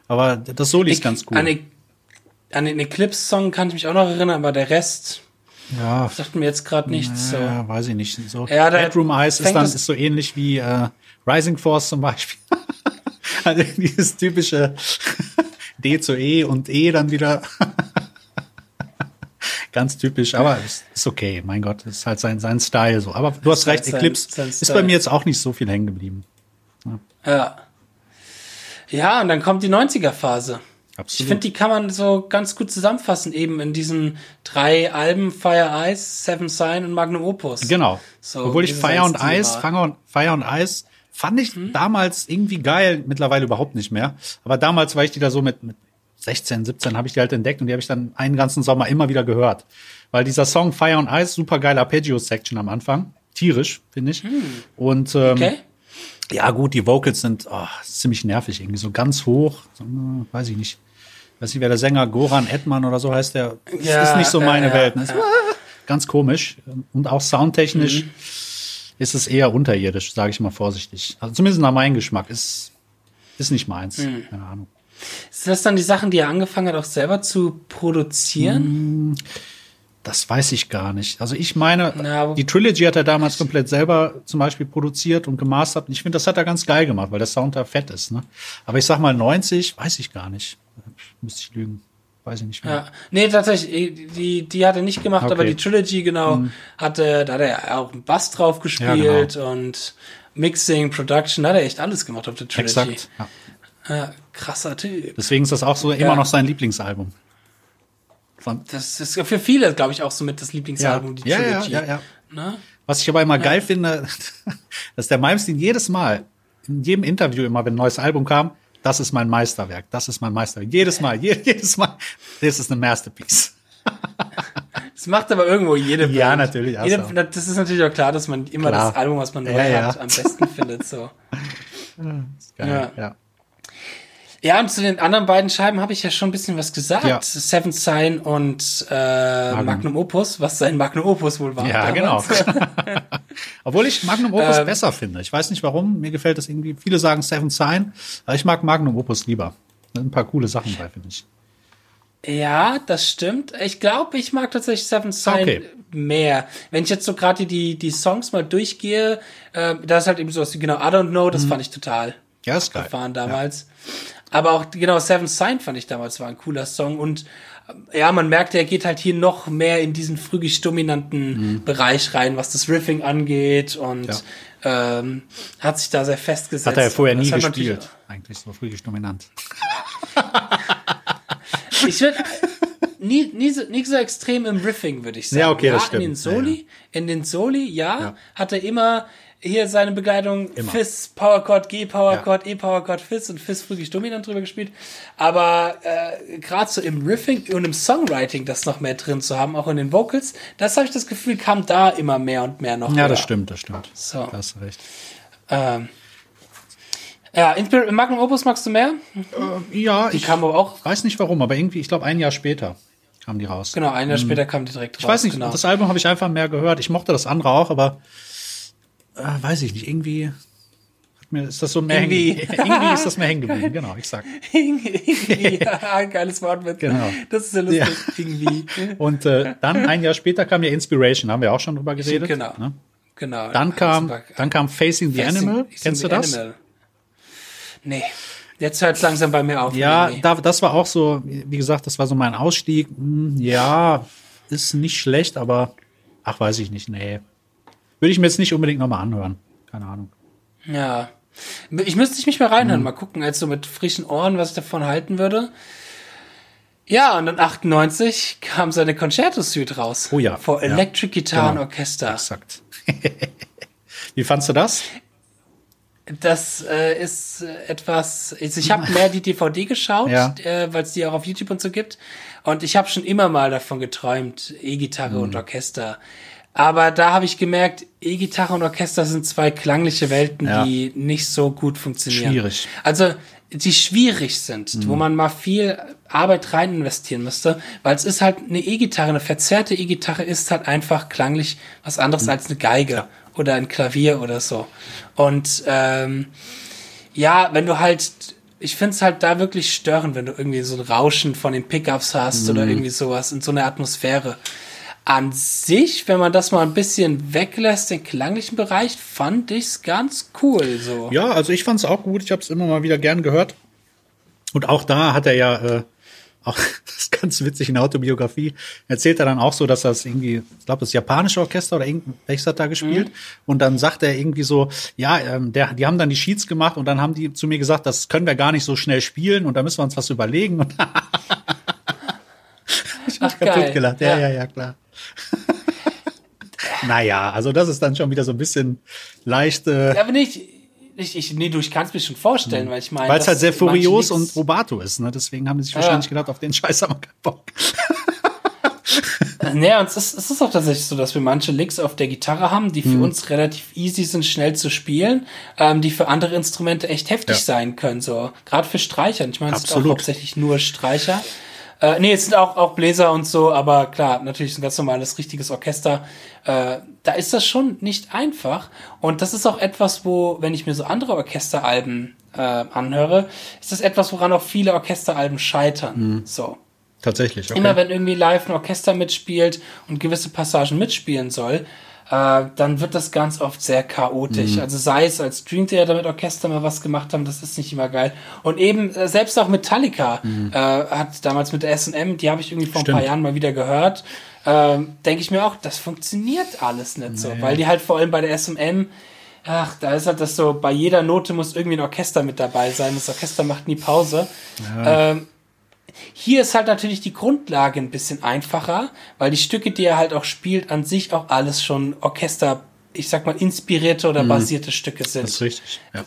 aber das Soli ist ganz cool. An, E- an den Eclipse-Song kann ich mich auch noch erinnern, aber der Rest ja, sagt mir jetzt gerade nichts so. ja, weiß ich nicht. So Ja, Bedroom Eyes ist dann ist so ähnlich wie äh, Rising Force zum Beispiel. also dieses typische D zu E und E dann wieder. Ganz typisch, aber ist, ist okay. Mein Gott, ist halt sein, sein Style so. Aber du hast halt recht, sein- Eclipse sein ist bei mir jetzt auch nicht so viel hängen geblieben. Ja. Ja, und dann kommt die 90er-Phase. Ich Absolut. finde, die kann man so ganz gut zusammenfassen, eben in diesen drei Alben, Fire Ice, Seven Sign und Magnum Opus. Genau. So, Obwohl ich Fire und war. Fire und, Fire und Eis fand ich damals irgendwie geil, mittlerweile überhaupt nicht mehr. Aber damals war ich die da so mit, mit 16, 17 habe ich die halt entdeckt und die habe ich dann einen ganzen Sommer immer wieder gehört. Weil dieser Song Fire und Ice, super geile Arpeggio-Section am Anfang. Tierisch, finde ich. Und ähm, Okay? Ja, gut, die Vocals sind oh, ziemlich nervig, irgendwie so ganz hoch. So, äh, weiß ich nicht. Weiß nicht, wer der Sänger Goran Edman oder so heißt, der Ja, ist nicht so ja, meine ja, Welt. Ne? Ist, Ganz komisch. Und auch soundtechnisch Mhm. ist es eher unterirdisch, sage ich mal vorsichtig. Also zumindest nach meinem Geschmack. Ist, ist nicht meins. Mhm. Keine Ahnung. Sind das dann die Sachen, die er angefangen hat, auch selber zu produzieren? Das weiß ich gar nicht. Also ich meine, aber- die Trilogy hat er damals komplett selber zum Beispiel produziert und gemastert. Und ich finde, das hat er ganz geil gemacht, weil der Sound da fett ist. Ne? Aber ich sag mal 90, weiß ich gar nicht. Müsste ich lügen. Weiß ich nicht mehr. Ja. Nee, tatsächlich, die, die hat er nicht gemacht, Okay. aber die Trilogy, genau, hatte, da hat er auch einen Bass drauf gespielt und Mixing, Production, da hat er echt alles gemacht auf der Trilogy. Exakt. Ja. Ja, krasser Typ. Deswegen ist das auch so immer Ja. noch sein Lieblingsalbum. Das ist für viele, glaube ich, auch so mit das Lieblingsalbum, die ja, ja, Trilogy. ja, ja. Ne? Was ich aber immer geil finde, dass der Malmsteen jedes Mal, in jedem Interview immer, wenn ein neues Album kam, das ist mein Meisterwerk, das ist mein Meisterwerk. Jedes Mal, jedes Mal, das ist eine Masterpiece. Das macht aber irgendwo jede Band. Ja, natürlich. Jede, das ist natürlich auch klar, dass man immer klar. das Album, was man neu ja, ja. hat, am besten findet. So. Geil, ja. Ja. Und zu den anderen beiden Scheiben habe ich ja schon ein bisschen was gesagt. Ja. Seven Sign und äh, Magnum. Magnum Opus, was sein Magnum Opus wohl war. Ja, damals. genau. Obwohl ich Magnum Opus ähm, besser finde. Ich weiß nicht warum. Mir gefällt das irgendwie. Viele sagen Seven Sign, aber ich mag Magnum Opus lieber. Da sind ein paar coole Sachen bei, finde ich. Ja, das stimmt. Ich glaube, ich mag tatsächlich Seven Sign okay. mehr. Wenn ich jetzt so gerade die, die Songs mal durchgehe, äh, da ist halt eben sowas wie genau I Don't Know, das mhm. fand ich total ja, ist geil. gefahren damals. Ja. Aber auch genau Seven Sign fand ich damals war ein cooler Song und äh, ja, man merkt, er geht halt hier noch mehr in diesen phrygisch dominanten mhm. Bereich rein, was das Riffing angeht und ja. ähm, hat sich da sehr festgesetzt. Hat er ja vorher nie gespielt, eigentlich so phrygisch dominant. ich würde nie, nie, so, nie so extrem im Riffing, würde ich sagen. Ja, okay, ja, das stimmt. In den Soli, ja, ja. in den Soli, ja, ja, hat er immer hier seine Begleitung Immer. Fizz, Power Chord, G Power Chord, ja. E Power Chord, Fizz und Fizz wirklich dominant drüber gespielt. Aber äh, gerade so im Riffing und im Songwriting das noch mehr drin zu haben, auch in den Vocals, das habe ich das Gefühl, kam da immer mehr und mehr noch. Ja, höher. das stimmt, das stimmt. So. Da hast recht. Ähm, ja, Inspir Magnum Opus magst du mehr? Äh, ja, die ich kam aber auch. Weiß nicht warum, aber irgendwie, ich glaube, ein Jahr später kam die raus. Genau, ein Jahr hm. später kam die direkt raus. Ich weiß nicht, genau. das Album habe ich einfach mehr gehört. Ich mochte das andere auch, aber äh, weiß ich nicht, irgendwie mir, ist das so mehr irgendwie. irgendwie ist das mehr hängen geblieben, genau, ich sag. irgendwie, ja, geiles Wort mit. Genau. Das ist ja lustig, ja. irgendwie. Und äh, dann ein Jahr später kam ja Inspiration, haben wir auch schon drüber geredet. Genau. Ne? Genau. Dann kam, dann kam Facing the Facing, Animal. Kennst du das? Animal. Nee. Jetzt hört es langsam bei mir auf. Ja, da, das war auch so, wie gesagt, das war so mein Ausstieg. Hm, ja, ist nicht schlecht, aber ach, weiß ich nicht, nee. Würde ich mir jetzt nicht unbedingt nochmal anhören. Keine Ahnung. Ja. Ich müsste mich mal reinhören, mhm. mal gucken, als so mit frischen Ohren, was ich davon halten würde. Ja, und dann 98 kam seine Concerto-Suite raus. Oh ja. Vor Electric ja. Guitar genau. Orchester. Exakt. Wie fandst du das? Das äh, ist etwas. Also ich habe mehr die DVD geschaut, ja. äh, weil es die auch auf YouTube und so gibt. Und ich habe schon immer mal davon geträumt, E-Gitarre mhm. und Orchester. Aber da habe ich gemerkt, E-Gitarre und Orchester sind zwei klangliche Welten, ja. die nicht so gut funktionieren. Schwierig. Also die schwierig sind, mhm. wo man mal viel Arbeit rein investieren müsste, weil es ist halt eine E-Gitarre, eine verzerrte E-Gitarre ist halt einfach klanglich was anderes mhm. als eine Geige ja. oder ein Klavier oder so. Und ähm, ja, wenn du halt ich finde es halt da wirklich störend, wenn du irgendwie so ein Rauschen von den Pickups hast mhm. oder irgendwie sowas in so einer Atmosphäre an sich, wenn man das mal ein bisschen weglässt, den klanglichen Bereich, fand ich's ganz cool. So. Ja, also ich fand's auch gut. Ich habe es immer mal wieder gern gehört. Und auch da hat er ja äh, auch das ist ganz witzig in der Autobiografie erzählt er dann auch so, dass das irgendwie, ich glaube, das japanische Orchester oder welches hat da gespielt mhm. und dann sagt er irgendwie so, ja, ähm, der, die haben dann die Sheets gemacht und dann haben die zu mir gesagt, das können wir gar nicht so schnell spielen und da müssen wir uns was überlegen und ich Ach, kaputt geil. gelacht. Ja, ja, ja, klar. naja, also das ist dann schon wieder so ein bisschen leicht. Äh, ja, aber nicht. Ich, ich, nee, du, ich kann es mir schon vorstellen, weil ich meine. Weil es halt sehr furios und Robato ist, ne? Deswegen haben sie sich wahrscheinlich ja. gedacht, auf den Scheiß haben wir keinen Bock. naja, und es ist, es ist auch tatsächlich so, dass wir manche Licks auf der Gitarre haben, die für hm. uns relativ easy sind, schnell zu spielen, ähm, die für andere Instrumente echt heftig ja. sein können. So, gerade für Streicher. Ich meine, es sind auch hauptsächlich nur Streicher. Äh, nee, es sind auch, auch Bläser und so, aber klar, natürlich ein ganz normales, richtiges Orchester. Äh, da ist das schon nicht einfach. Und das ist auch etwas, wo, wenn ich mir so andere Orchesteralben äh, anhöre, ist das etwas, woran auch viele Orchesteralben scheitern. Mhm. So. Tatsächlich, okay. Immer wenn irgendwie live ein Orchester mitspielt und gewisse Passagen mitspielen soll, äh, dann wird das ganz oft sehr chaotisch. Mhm. Also sei es als Dream Theater mit Orchester mal was gemacht haben, das ist nicht immer geil. Und eben, äh, selbst auch Metallica mhm. äh, hat damals mit der S&M, die habe ich irgendwie vor Stimmt. ein paar Jahren mal wieder gehört, äh, denke ich mir auch, das funktioniert alles nicht nee. so, weil die halt vor allem bei der S&M Ach, da ist halt das so, bei jeder Note muss irgendwie ein Orchester mit dabei sein. Das Orchester macht nie Pause. Ja. Ähm, hier ist halt natürlich die Grundlage ein bisschen einfacher, weil die Stücke, die er halt auch spielt, an sich auch alles schon Orchester, ich sag mal, inspirierte oder mhm. basierte Stücke sind. Das ist richtig, ja.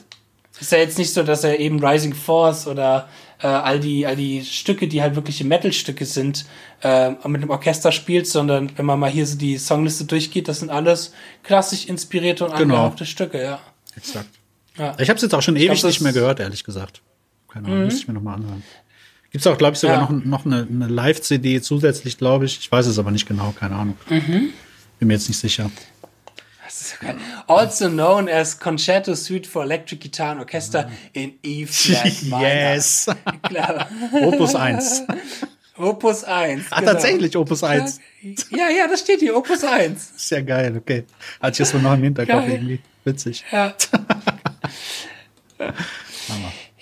Ist ja jetzt nicht so, dass er eben Rising Force oder äh, all die all die Stücke, die halt wirkliche Metal-Stücke sind, äh, mit dem Orchester spielt, sondern wenn man mal hier so die Songliste durchgeht, das sind alles klassisch inspirierte und Genau. angehauchte Stücke, ja. Exakt. ja. Ich habe es jetzt auch schon ewig glaub, nicht mehr gehört, ehrlich gesagt. Keine Ahnung, müsste ich mir noch mal anhören. Gibt's auch, glaube ich, sogar Ja. noch, noch eine, eine Live-CD zusätzlich, glaube ich. Ich weiß es aber nicht genau, keine Ahnung. Mhm. Bin mir jetzt nicht sicher. Also known as Concerto Suite for Electric Guitar and Orchestra in E Flat Minor. yes. Opus 1. Opus 1. Ah, genau. tatsächlich, Opus 1. Ja, ja, das steht hier, Opus 1. Ist ja geil, okay. Hatte ich jetzt so noch im Hinterkopf Geil. irgendwie. Witzig. Ja.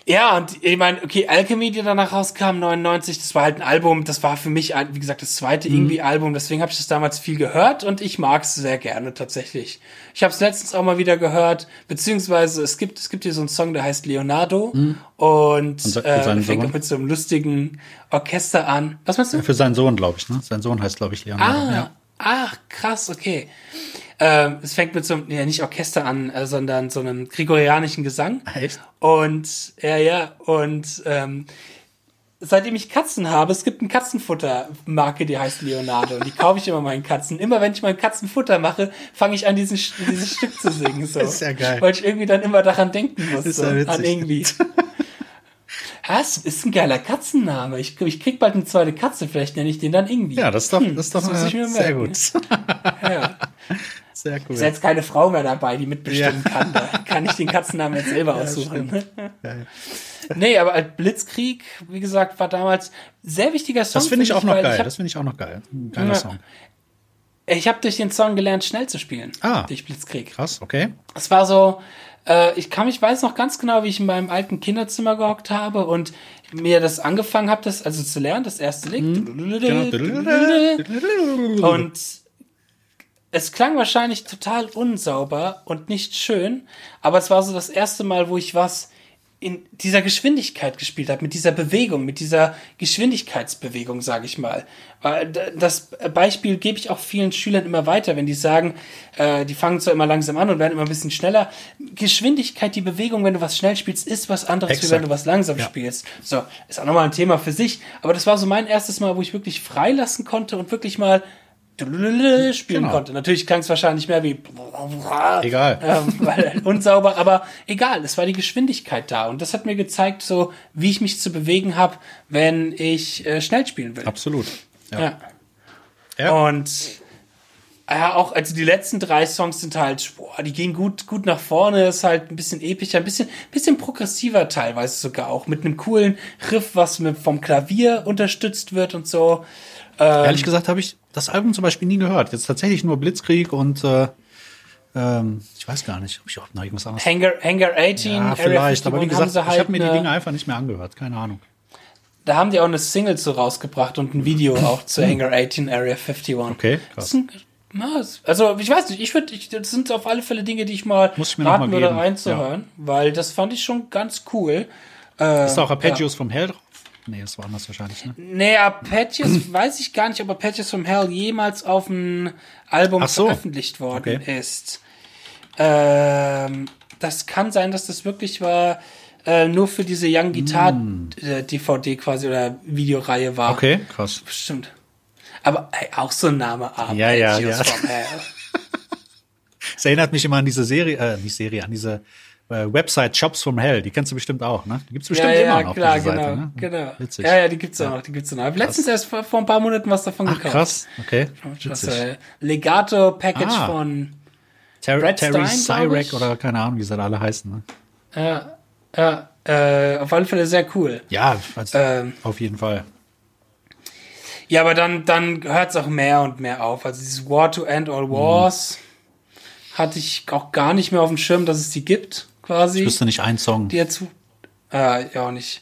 Ja, und ich meine, okay, Alchemy, die danach rauskam, 99, das war halt ein Album, das war für mich, wie gesagt, das zweite Mhm. irgendwie Album, deswegen habe ich das damals viel gehört und ich mag es sehr gerne tatsächlich. Ich habe es letztens auch mal wieder gehört, beziehungsweise es gibt, es gibt hier so einen Song, der heißt Leonardo und, Mhm. Und für äh, fängt auch mit so einem lustigen Orchester an. Was meinst du? Für seinen Sohn, glaube ich, ne? Sein Sohn heißt, glaube ich, Leonardo. Ah, Ja. Ach, krass, okay. Ähm, es fängt mit so einem, ja, nicht Orchester an, äh, sondern so einem gregorianischen Gesang. Echt? Und, ja, ja, und ähm, seitdem ich Katzen habe, es gibt eine Katzenfuttermarke, die heißt Leonardo. Und die kaufe ich immer meinen Katzen. Immer wenn ich mein Katzenfutter mache, fange ich an, diesen, dieses Stück zu singen. So. Ist ja geil. Weil ich irgendwie dann immer daran denken muss. Ist so, ja witzig. an irgendwie. Was? Ist ein geiler Katzenname. Ich, ich krieg bald eine zweite Katze, vielleicht nenne ich den dann irgendwie. Ja, das ist doch, das ist doch das muss ich mir sehr merken. gut. Ja. Sehr cool. Ist jetzt keine Frau mehr dabei, die mitbestimmen Ja. kann. Da kann ich den Katzennamen jetzt selber aussuchen. Ja, ja. Nee, aber Blitzkrieg, wie gesagt, war damals sehr wichtiger Song. Das finde ich für auch noch geil. Ich habe Das finde ich auch noch geil. Geiler Ja. Song. ich hab durch den Song gelernt, schnell zu spielen. Ah. Durch Blitzkrieg. Krass, okay. Es war so, äh, ich kann mich weiß noch ganz genau, wie ich in meinem alten Kinderzimmer gehockt habe und mir das angefangen habe, das also zu lernen, das erste Lied. Genau. Und es klang wahrscheinlich total unsauber und nicht schön, aber es war so das erste Mal, wo ich was in dieser Geschwindigkeit gespielt habe, mit dieser Bewegung, mit dieser Geschwindigkeitsbewegung, sage ich mal. D- Das Beispiel gebe ich auch vielen Schülern immer weiter, wenn die sagen, äh, die fangen zwar immer langsam an und werden immer ein bisschen schneller. Geschwindigkeit, die Bewegung, wenn du was schnell spielst, ist was anderes, wie wenn du was langsam Ja. spielst. So, ist auch nochmal ein Thema für sich. Aber das war so mein erstes Mal, wo ich wirklich freilassen konnte und wirklich mal spielen Genau. konnte. Natürlich klang es wahrscheinlich mehr wie Egal. ähm, weil unsauber, aber egal, es war die Geschwindigkeit da und das hat mir gezeigt, so wie ich mich zu bewegen habe, wenn ich äh, schnell spielen will. Absolut. Ja. Ja. Und ja, auch also die letzten drei Songs sind halt, boah, die gehen gut gut nach vorne, ist halt ein bisschen epischer, ein bisschen bisschen progressiver teilweise sogar auch mit einem coolen Riff, was mit vom Klavier unterstützt wird und so. Ähm, Ehrlich gesagt habe ich das Album zum Beispiel nie gehört. Jetzt tatsächlich nur Blitzkrieg und äh, ähm, ich weiß gar nicht, ob ich überhaupt noch irgendwas anderes. Hangar, Hangar 18, Ja, vielleicht, aber wie 51 gesagt, ich halt habe mir die Dinge einfach nicht mehr angehört. Keine Ahnung. Da haben die auch eine Single zu rausgebracht und ein Video auch zu Hangar 18 Area 51. Okay, krass. ist also ich weiß nicht, ich würde, ich, das sind auf alle Fälle Dinge, die ich mal Muss ich mir raten mal würde reinzuhören, weil das fand ich schon ganz cool. Ist da auch Arpeggios vom Hell drauf? Nee, das war anders wahrscheinlich, ne? Nee, Apaches weiß ich gar nicht, ob Apaches from Hell jemals auf ein Album so. veröffentlicht worden Okay. ist. Ähm, das kann sein, dass das wirklich war, äh, nur für diese Young Guitar äh, DVD quasi oder Videoreihe war. Mm. Okay, krass. Stimmt. Aber ey, auch so ein Name. Ja, ja, Arpeggios ja. Hell. Es erinnert mich immer an diese Serie, äh, nicht Serie, an diese äh, Website Shops from Hell. Die kennst du bestimmt auch, ne? Die gibt's bestimmt ja, ja, immer noch. klar, diese genau, Seite, ne? genau. Witzig. Ja, ja, die gibt's auch noch, die gibt's auch noch. Ich hab letztens erst vor, vor ein paar Monaten was davon Ach, gekauft. krass. Okay. Das Witzig. äh, Legato-Package Ah. von Ter Brad Terry Stein. Cyrek oder keine Ahnung, wie sie alle heißen. Ne? Ja, ja, äh, auf alle Fälle sehr cool. Ja, also, Ähm. auf jeden Fall. Ja, aber dann, dann hört's auch mehr und mehr auf. Also dieses War to End All Wars hatte ich auch gar nicht mehr auf dem Schirm, dass es die gibt, quasi. Ich wüsste nicht einen Song. die dazu. Äh, ja, auch nicht.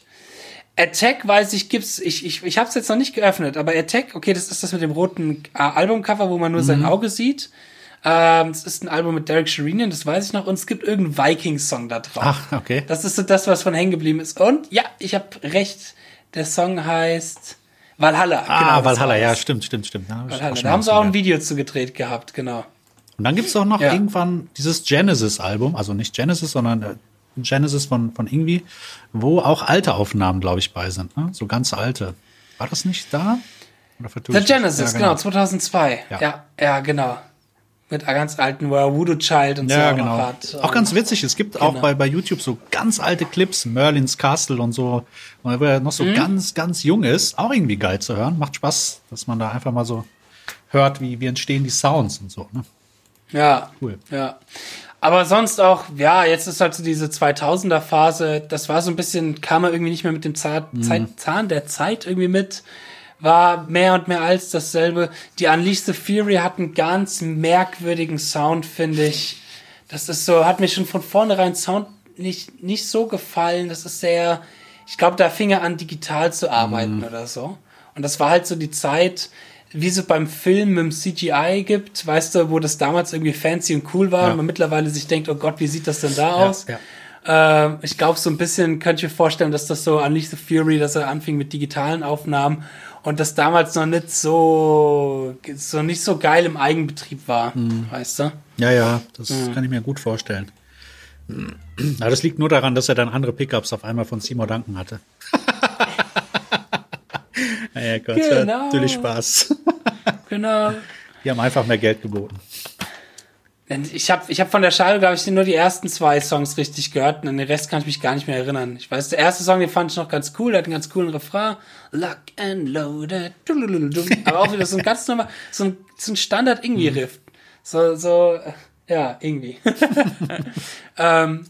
Attack weiß ich, gibt's, ich, ich, ich hab's jetzt noch nicht geöffnet, aber Attack, okay, das ist das mit dem roten äh, Albumcover, wo man nur Mhm. sein Auge sieht. Ähm, es ist ein Album mit Derek Sherinian, das weiß ich noch, und es gibt irgendeinen Viking-Song da drauf. Ach, okay. Das ist so das, was von hängen geblieben ist. Und ja, ich habe recht. Der Song heißt Valhalla. Ah, genau, Valhalla, ja, stimmt, stimmt, stimmt. Ich Valhalla. Da haben sie auch ein. Video zu gedreht gehabt, genau. Und dann gibt's auch noch Ja. irgendwann dieses Genesis-Album, also nicht Genesis, sondern äh, Genesis von, von Ingwie, wo auch alte Aufnahmen, glaube ich, bei sind. Ne? So ganz alte. War das nicht da? The Genesis, ja, genau. genau, 2002. Ja. ja, ja, genau mit ganz alten, Voodoo Child und ja, so genau. hat. Auch ganz witzig, es gibt genau. auch bei, bei YouTube so ganz alte Clips, Merlins Castle und so, wo er noch so mhm. ganz, ganz jung ist. Auch irgendwie geil zu hören. Macht Spaß, dass man da einfach mal so hört, wie, wie entstehen die Sounds und so. Ne? Ja, cool. Ja. Aber sonst auch, ja, jetzt ist halt so diese 2000er Phase, das war so ein bisschen, kam er irgendwie nicht mehr mit dem Zahn, mhm. Zahn der Zeit irgendwie mit war mehr und mehr als dasselbe. Die Unleash the Fury hat einen ganz merkwürdigen Sound, finde ich. Das ist so, hat mir schon von vornherein Sound nicht, nicht so gefallen. Das ist sehr, ich glaube, da fing er an, digital zu arbeiten mm. oder so. Und das war halt so die Zeit, wie es beim Film mit dem CGI gibt, weißt du, wo das damals irgendwie fancy und cool war ja. und man mittlerweile sich denkt, oh Gott, wie sieht das denn da aus? Ja, ja. Äh, ich glaube, so ein bisschen könnte ich mir vorstellen, dass das so Unleash the Fury, dass er anfing mit digitalen Aufnahmen und das damals noch nicht so, so nicht so geil im Eigenbetrieb war, hm. weißt du? Ja, ja, das hm. kann ich mir gut vorstellen. Aber das liegt nur daran, dass er dann andere Pickups auf einmal von Seymour Duncan hatte. naja, Gott, genau. natürlich Spaß. genau. Die haben einfach mehr Geld geboten. Ich habe ich hab von der Scheibe, glaube ich, nur die ersten zwei Songs richtig gehört und an den Rest kann ich mich gar nicht mehr erinnern. Ich weiß, der erste Song, den fand ich noch ganz cool, der hat einen ganz coolen Refrain. Lock and loaded. Aber auch wieder so ein ganz normal, so ein, so ein Standard-Irgendwie-Riff. So, so, ja, irgendwie. ähm,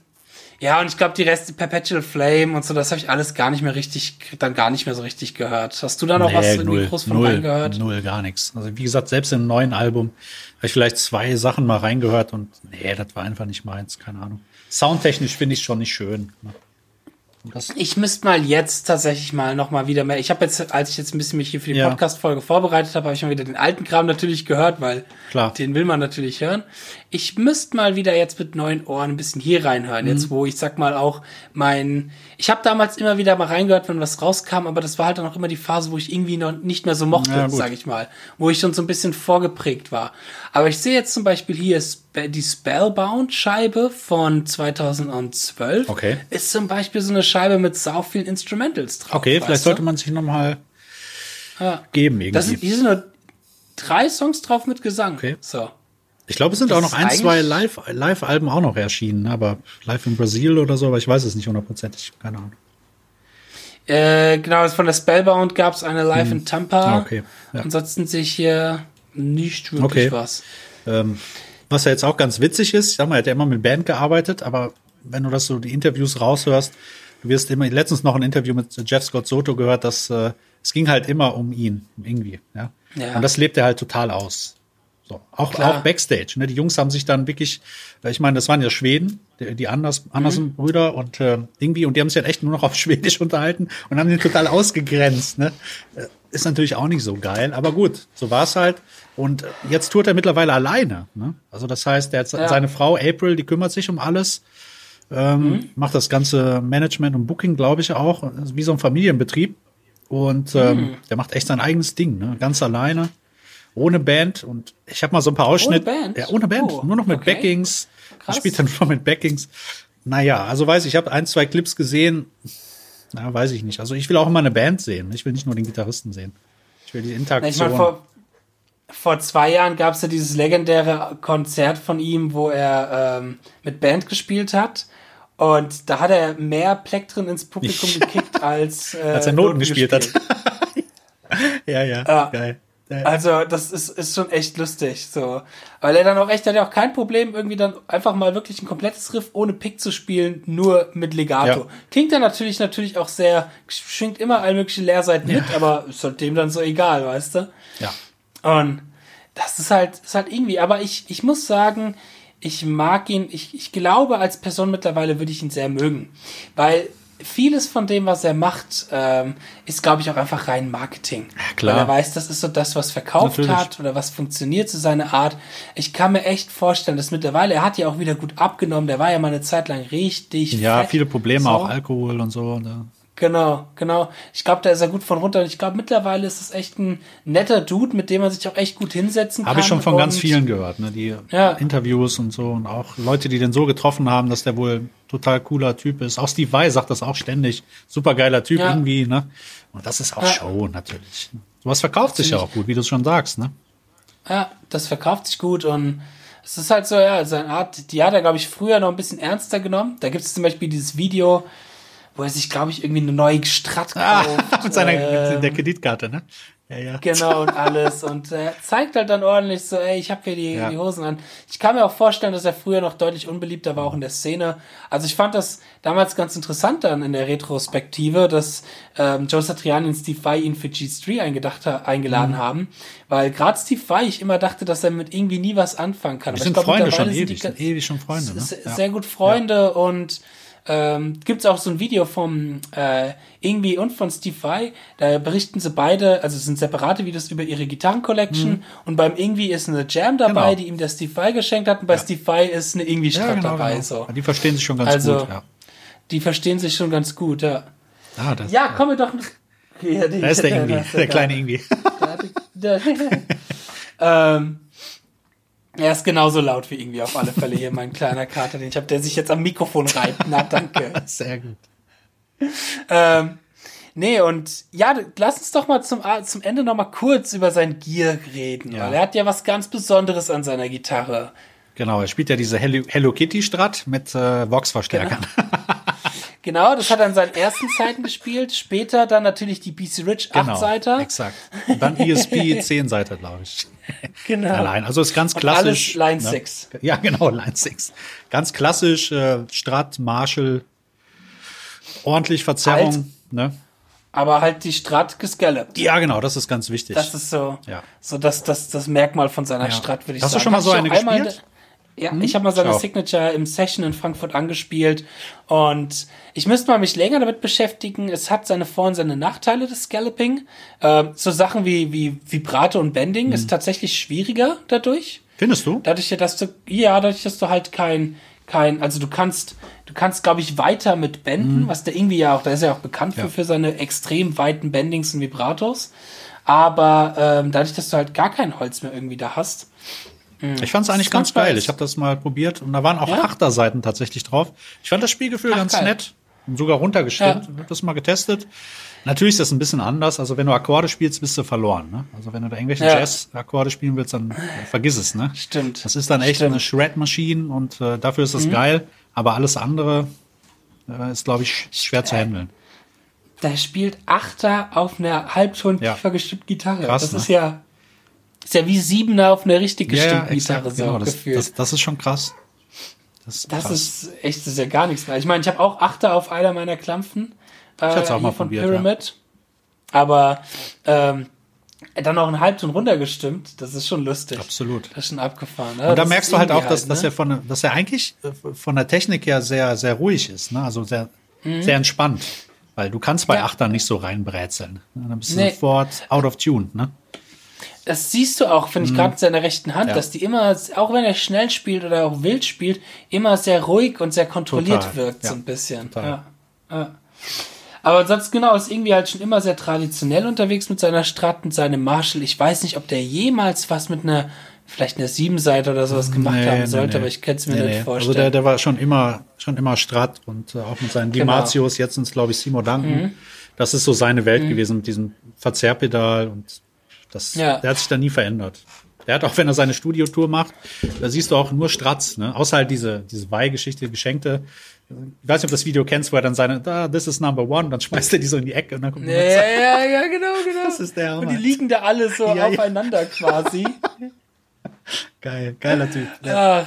ja, und ich glaube, die Reste Perpetual Flame und so, das habe ich alles gar nicht mehr richtig, dann gar nicht mehr so richtig gehört. Hast du da noch nee, was irgendwie null, groß von null, reingehört? Null, gar nichts. Also wie gesagt, selbst im neuen Album habe ich vielleicht zwei Sachen mal reingehört und nee, das war einfach nicht meins, keine Ahnung. Soundtechnisch finde ich schon nicht schön. Ne? ich müsste mal jetzt tatsächlich mal noch mal wieder mehr. Ich habe jetzt, als ich jetzt ein bisschen mich hier für die ja. Podcast-Folge vorbereitet habe, habe ich mal wieder den alten Kram natürlich gehört, weil Klar. den will man natürlich hören. Ich müsste mal wieder jetzt mit neuen Ohren ein bisschen hier reinhören. Mhm. Jetzt, wo ich sag mal auch mein. Ich habe damals immer wieder mal reingehört, wenn was rauskam, aber das war halt dann auch immer die Phase, wo ich irgendwie noch nicht mehr so mochte, ja, sag ich mal. Wo ich schon so ein bisschen vorgeprägt war. Aber ich sehe jetzt zum Beispiel hier die Spellbound-Scheibe von 2012. Okay. Ist zum Beispiel so eine Scheibe mit sau vielen Instrumentals drauf. Okay, vielleicht sollte man sich nochmal ja. geben irgendwie. Das sind, hier sind nur drei Songs drauf mit Gesang. Okay. So. Ich glaube, es sind das auch noch ein, zwei Live-Alben Live auch noch erschienen, aber Live in Brasil oder so, aber ich weiß es nicht hundertprozentig. Keine Ahnung. Äh, genau, von der Spellbound gab es eine Live hm. in Tampa. Ah, okay. Ja. Ansonsten sehe ich hier nicht wirklich okay. was. Ähm, was ja jetzt auch ganz witzig ist, ich sag mal, er hat ja immer mit Band gearbeitet, aber wenn du das so die Interviews raushörst, du wirst immer, letztens noch ein Interview mit Jeff Scott Soto gehört, dass äh, es ging halt immer um ihn, irgendwie, ja. ja. Und das lebt er halt total aus. So, auch, auch Backstage. Ne? Die Jungs haben sich dann wirklich, ich meine, das waren ja Schweden, die, die Anders, Andersen-Brüder mhm. und äh, irgendwie, und die haben sich halt echt nur noch auf Schwedisch unterhalten und haben ihn total ausgegrenzt. Ne? Äh, ist natürlich auch nicht so geil, aber gut, so war es halt. Und jetzt tourt er mittlerweile alleine. Ne? Also das heißt, er hat ja. seine Frau April, die kümmert sich um alles, ähm, mhm. macht das ganze Management und Booking, glaube ich, auch, wie so ein Familienbetrieb. Und ähm, mhm. der macht echt sein eigenes Ding, ne? ganz alleine ohne Band und ich habe mal so ein paar Ausschnitte. Ohne Band? Ja, ohne Band, oh, nur noch mit okay. Backings. Krass. Ich spiele dann nur mit Backings. Naja, also weiß ich, ich habe ein, zwei Clips gesehen. Na, weiß ich nicht. Also ich will auch immer eine Band sehen. Ich will nicht nur den Gitarristen sehen. Ich will die Interaktion. Ich mein, vor, vor zwei Jahren gab es ja dieses legendäre Konzert von ihm, wo er ähm, mit Band gespielt hat. Und da hat er mehr Plektren ins Publikum gekickt, als, äh, als er Noten, Noten gespielt, gespielt hat. ja, ja, ja, geil. Also, das ist, ist schon echt lustig, so. Weil er dann auch echt, hat ja auch kein Problem, irgendwie dann einfach mal wirklich ein komplettes Riff ohne Pick zu spielen, nur mit Legato. Ja. Klingt dann natürlich, natürlich auch sehr, schwingt immer alle möglichen Leerseiten ja. mit, aber ist halt dem dann so egal, weißt du? Ja. Und das ist halt, ist halt irgendwie, aber ich, ich muss sagen, ich mag ihn, ich, ich glaube, als Person mittlerweile würde ich ihn sehr mögen. Weil vieles von dem, was er macht, ähm, ist, glaube ich, auch einfach rein Marketing. Ja, klar. Weil er weiß, das ist so das, was verkauft Natürlich. hat oder was funktioniert zu so seiner Art. Ich kann mir echt vorstellen, dass mittlerweile, er hat ja auch wieder gut abgenommen, der war ja mal eine Zeit lang richtig. Ja, fett, viele Probleme, so. auch Alkohol und so. Ne? Genau, genau. Ich glaube, da ist er gut von runter. Und ich glaube, mittlerweile ist es echt ein netter Dude, mit dem man sich auch echt gut hinsetzen kann. Habe ich schon von und ganz vielen gehört, ne? Die Ja. Interviews und so und auch Leute, die den so getroffen haben, dass der wohl total cooler Typ ist. Auch Steve Vai sagt das auch ständig. Super geiler Typ Ja. irgendwie, ne? Und das ist auch Ja. Show natürlich. Sowas verkauft sich ja auch gut, wie du es schon sagst, ne? Ja, das verkauft sich gut und es ist halt so, ja, seine Art, die hat er, glaube ich, früher noch ein bisschen ernster genommen. Da gibt es zum Beispiel dieses Video, wo er sich, glaube ich, irgendwie eine neue Strat Ah, kauft. mit seiner ähm, mit der Kreditkarte, ne? Ja, ja. Genau und alles. Und er zeigt halt dann ordentlich so, ey, ich habe hier die, Ja. die Hosen an. Ich kann mir auch vorstellen, dass er früher noch deutlich unbeliebter war, auch in der Szene. Also ich fand das damals ganz interessant dann in der Retrospektive, dass ähm, Joe Satriani und Steve Vai ihn für G3 eingedacht, ha- Mhm. eingeladen haben. Weil gerade Steve Vai, ich immer dachte, dass er mit irgendwie nie was anfangen kann. Aber sind glaub, Freunde schon ewig, sind ewig schon Freunde, ne? sehr gut Freunde und ähm, gibt's auch so ein Video vom äh, Ingwie und von Steve Vai. Da berichten sie beide, also es sind separate Videos über ihre Gitarren-Collection und beim Ingwie ist eine Jam dabei, Mhm. Genau. die ihm der Steve Vai geschenkt hat und bei Steve Vai ist eine Ingwie Ja, genau, dabei. genau. So. Die verstehen sich schon ganz Also, gut, ja. Die verstehen sich schon ganz gut, ja. Ah, das, Ja, kommen wir doch. Ja, die- Da ist der irgendwie, da ist der kleine der, ähm, er ist genauso laut wie irgendwie auf alle Fälle hier, mein kleiner Kater, den ich habe, der sich jetzt am Mikrofon reibt. Na, danke. Sehr gut. Ähm, nee, und ja, lass uns doch mal zum, zum Ende noch mal kurz über sein Gear reden, Ja. weil er hat ja was ganz Besonderes an seiner Gitarre. Genau, er spielt ja diese Hello, Hello Kitty Strat mit äh, Vox-Verstärkern. Genau, das hat er in seinen ersten Zeiten gespielt, später dann natürlich die BC Rich 8 Genau, exakt. Und dann ESP 10 Seite, glaube ich. Genau. Allein. Also ist ganz Und klassisch. alles Line ne? 6. Ja, genau, Line 6. Ganz klassisch, äh, Strat, Marshall, ordentlich Verzerrung. Alt. Ne? Aber halt die Strat gescallopt. Ja, genau, das ist ganz wichtig. Das ist so, Ja. so das, das, das Merkmal von seiner Ja. Strat, würde ich Hast du sagen. schon mal so eine gespielt? Ja, ich habe mal seine Schau. Signature im Session in Frankfurt angespielt und ich müsste mal mich länger damit beschäftigen. Es hat seine Vor- und seine Nachteile, das Scalloping. Ähm, so Sachen wie, wie Vibrato und Bending Mhm. ist tatsächlich schwieriger dadurch. Findest du? Dadurch, dass du, ja, dadurch, dass du halt kein, kein, also du kannst, du kannst, glaube ich, weiter mit benden, was der irgendwie ja auch, da ist er ja auch bekannt. Ja. für, für seine extrem weiten Bendings und Vibratos. Aber ähm, dadurch, dass du halt gar kein Holz mehr irgendwie da hast. Ich fand es eigentlich ganz geil. Ich habe das mal probiert und da waren auch Ja? Achterseiten tatsächlich drauf. Ich fand das Spielgefühl Ach, ganz geil. nett und sogar runtergestimmt. Ja. Ich habe das mal getestet. Natürlich ist das ein bisschen anders. Also wenn du Akkorde spielst, bist du verloren. Ne? Also wenn du da irgendwelche Ja. Jazz-Akkorde spielen willst, dann äh, vergiss es. Ne? Stimmt. Das ist dann echt Stimmt. Mhm. eine Shred-Maschine und äh, dafür ist das geil. Aber alles andere äh, ist, glaube ich, schwer zu handeln. Der spielt Achter auf einer Halbton Ja. tiefer gestimmten Gitarre. Krass, das ne? ist ja, ist ja wie Siebener auf einer richtig gestimmten exakt, Gitarre so genau. Das, gefühlt. das, das ist schon krass. Das ist, Das krass. ist echt, das ist ja gar nichts mehr. Ich meine, ich habe auch Achter auf einer meiner Klampfen. Äh, hab's auch mal von probiert, Pyramid. Aber ähm, dann noch einen Halbton runtergestimmt, das ist schon lustig. Absolut. Das ist schon abgefahren. Ne? Und da Das merkst du halt auch, dass, dass, ne? er von, dass er eigentlich äh, von der Technik her sehr, sehr ruhig ist. Ne? Also sehr, sehr entspannt. Weil du kannst bei Mhm. Ja. Achtern nicht so reinbrätseln. Ne? Dann bist du Nee. sofort out of tune. Ne? Das siehst du auch, finde ich, gerade in seiner rechten Hand, Mhm. Ja. dass die immer, auch wenn er schnell spielt oder auch wild spielt, immer sehr ruhig und sehr kontrolliert Total. wirkt, Ja. so ein bisschen. Ja. Ja. Aber ansonsten genau, ist irgendwie halt schon immer sehr traditionell unterwegs mit seiner Strat, mit seinem Marshall. Ich weiß nicht, ob der jemals was mit einer, vielleicht einer Siebenseite oder sowas gemacht Nee, haben nee, sollte, nee. aber ich kann es mir nicht nee. vorstellen. Also der, der war schon immer, schon immer Strat und äh, auch mit seinen Genau. Dimatios, jetzt sind es, glaube ich, Simo Duncan. Das ist so seine Welt gewesen mit diesem Verzerrpedal und das, Ja. der hat sich da nie verändert. Der hat auch, wenn er seine Studiotour macht, da siehst du auch nur Strats, ne? Außer halt diese, diese Weihgeschichte, Geschenkte. Ich weiß nicht, ob du das Video kennst, wo er dann seine, da, this is number one, dann schmeißt er die so in die Ecke und dann kommt ja, ja, ja, ja, genau, genau. Das ist der Und die Hammer. liegen da alle so Ja, ja. aufeinander quasi. Geil, geiler Typ. Ja. Ach,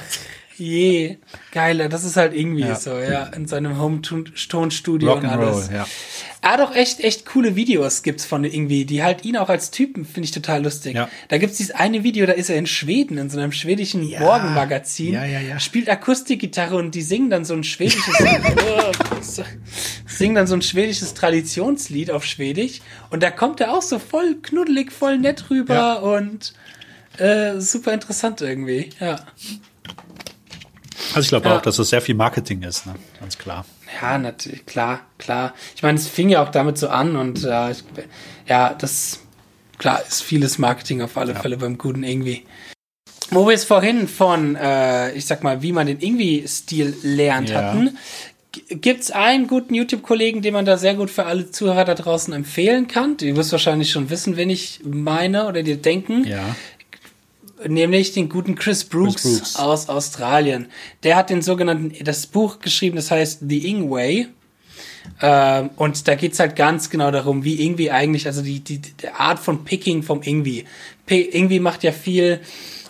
je. Geiler, das ist halt irgendwie Ja. so, ja, in seinem Home-Studio und alles. Ja. Hat auch echt, echt coole Videos gibt's von irgendwie, die halt ihn auch als Typen, finde ich total lustig. Ja. Da gibt's dieses eine Video, da ist er in Schweden, in so einem schwedischen Morgenmagazin, Ja, ja, ja. spielt Akustikgitarre und die singen dann so ein schwedisches, oh, singen dann so ein schwedisches Traditionslied auf Schwedisch und da kommt er auch so voll knuddelig, voll nett rüber Ja. und äh, super interessant irgendwie, ja. Also ich glaube Ja. auch, dass das sehr viel Marketing ist, ne? Ganz klar. Ja, natürlich, klar, klar. Ich meine, es fing ja auch damit so an und äh, ich, ja, das klar ist vieles Marketing auf alle Ja. Fälle beim guten irgendwie. Wo wir es vorhin von, äh, ich sag mal, wie man den Irgendwie-Stil lernt Ja. hatten, g- gibt's einen guten YouTube-Kollegen, den man da sehr gut für alle Zuhörer da draußen empfehlen kann. Du wirst wahrscheinlich schon wissen, wen ich meine oder dir denken Ja. Nämlich den guten Chris Brooks, Chris Brooks. aus Australien. Der hat den sogenannten, das Buch geschrieben, das heißt The Ing Way. Ähm, und da geht's halt ganz genau darum, wie irgendwie eigentlich, also die, die, die Art von Picking vom Ingwie. P Ingwie macht ja viel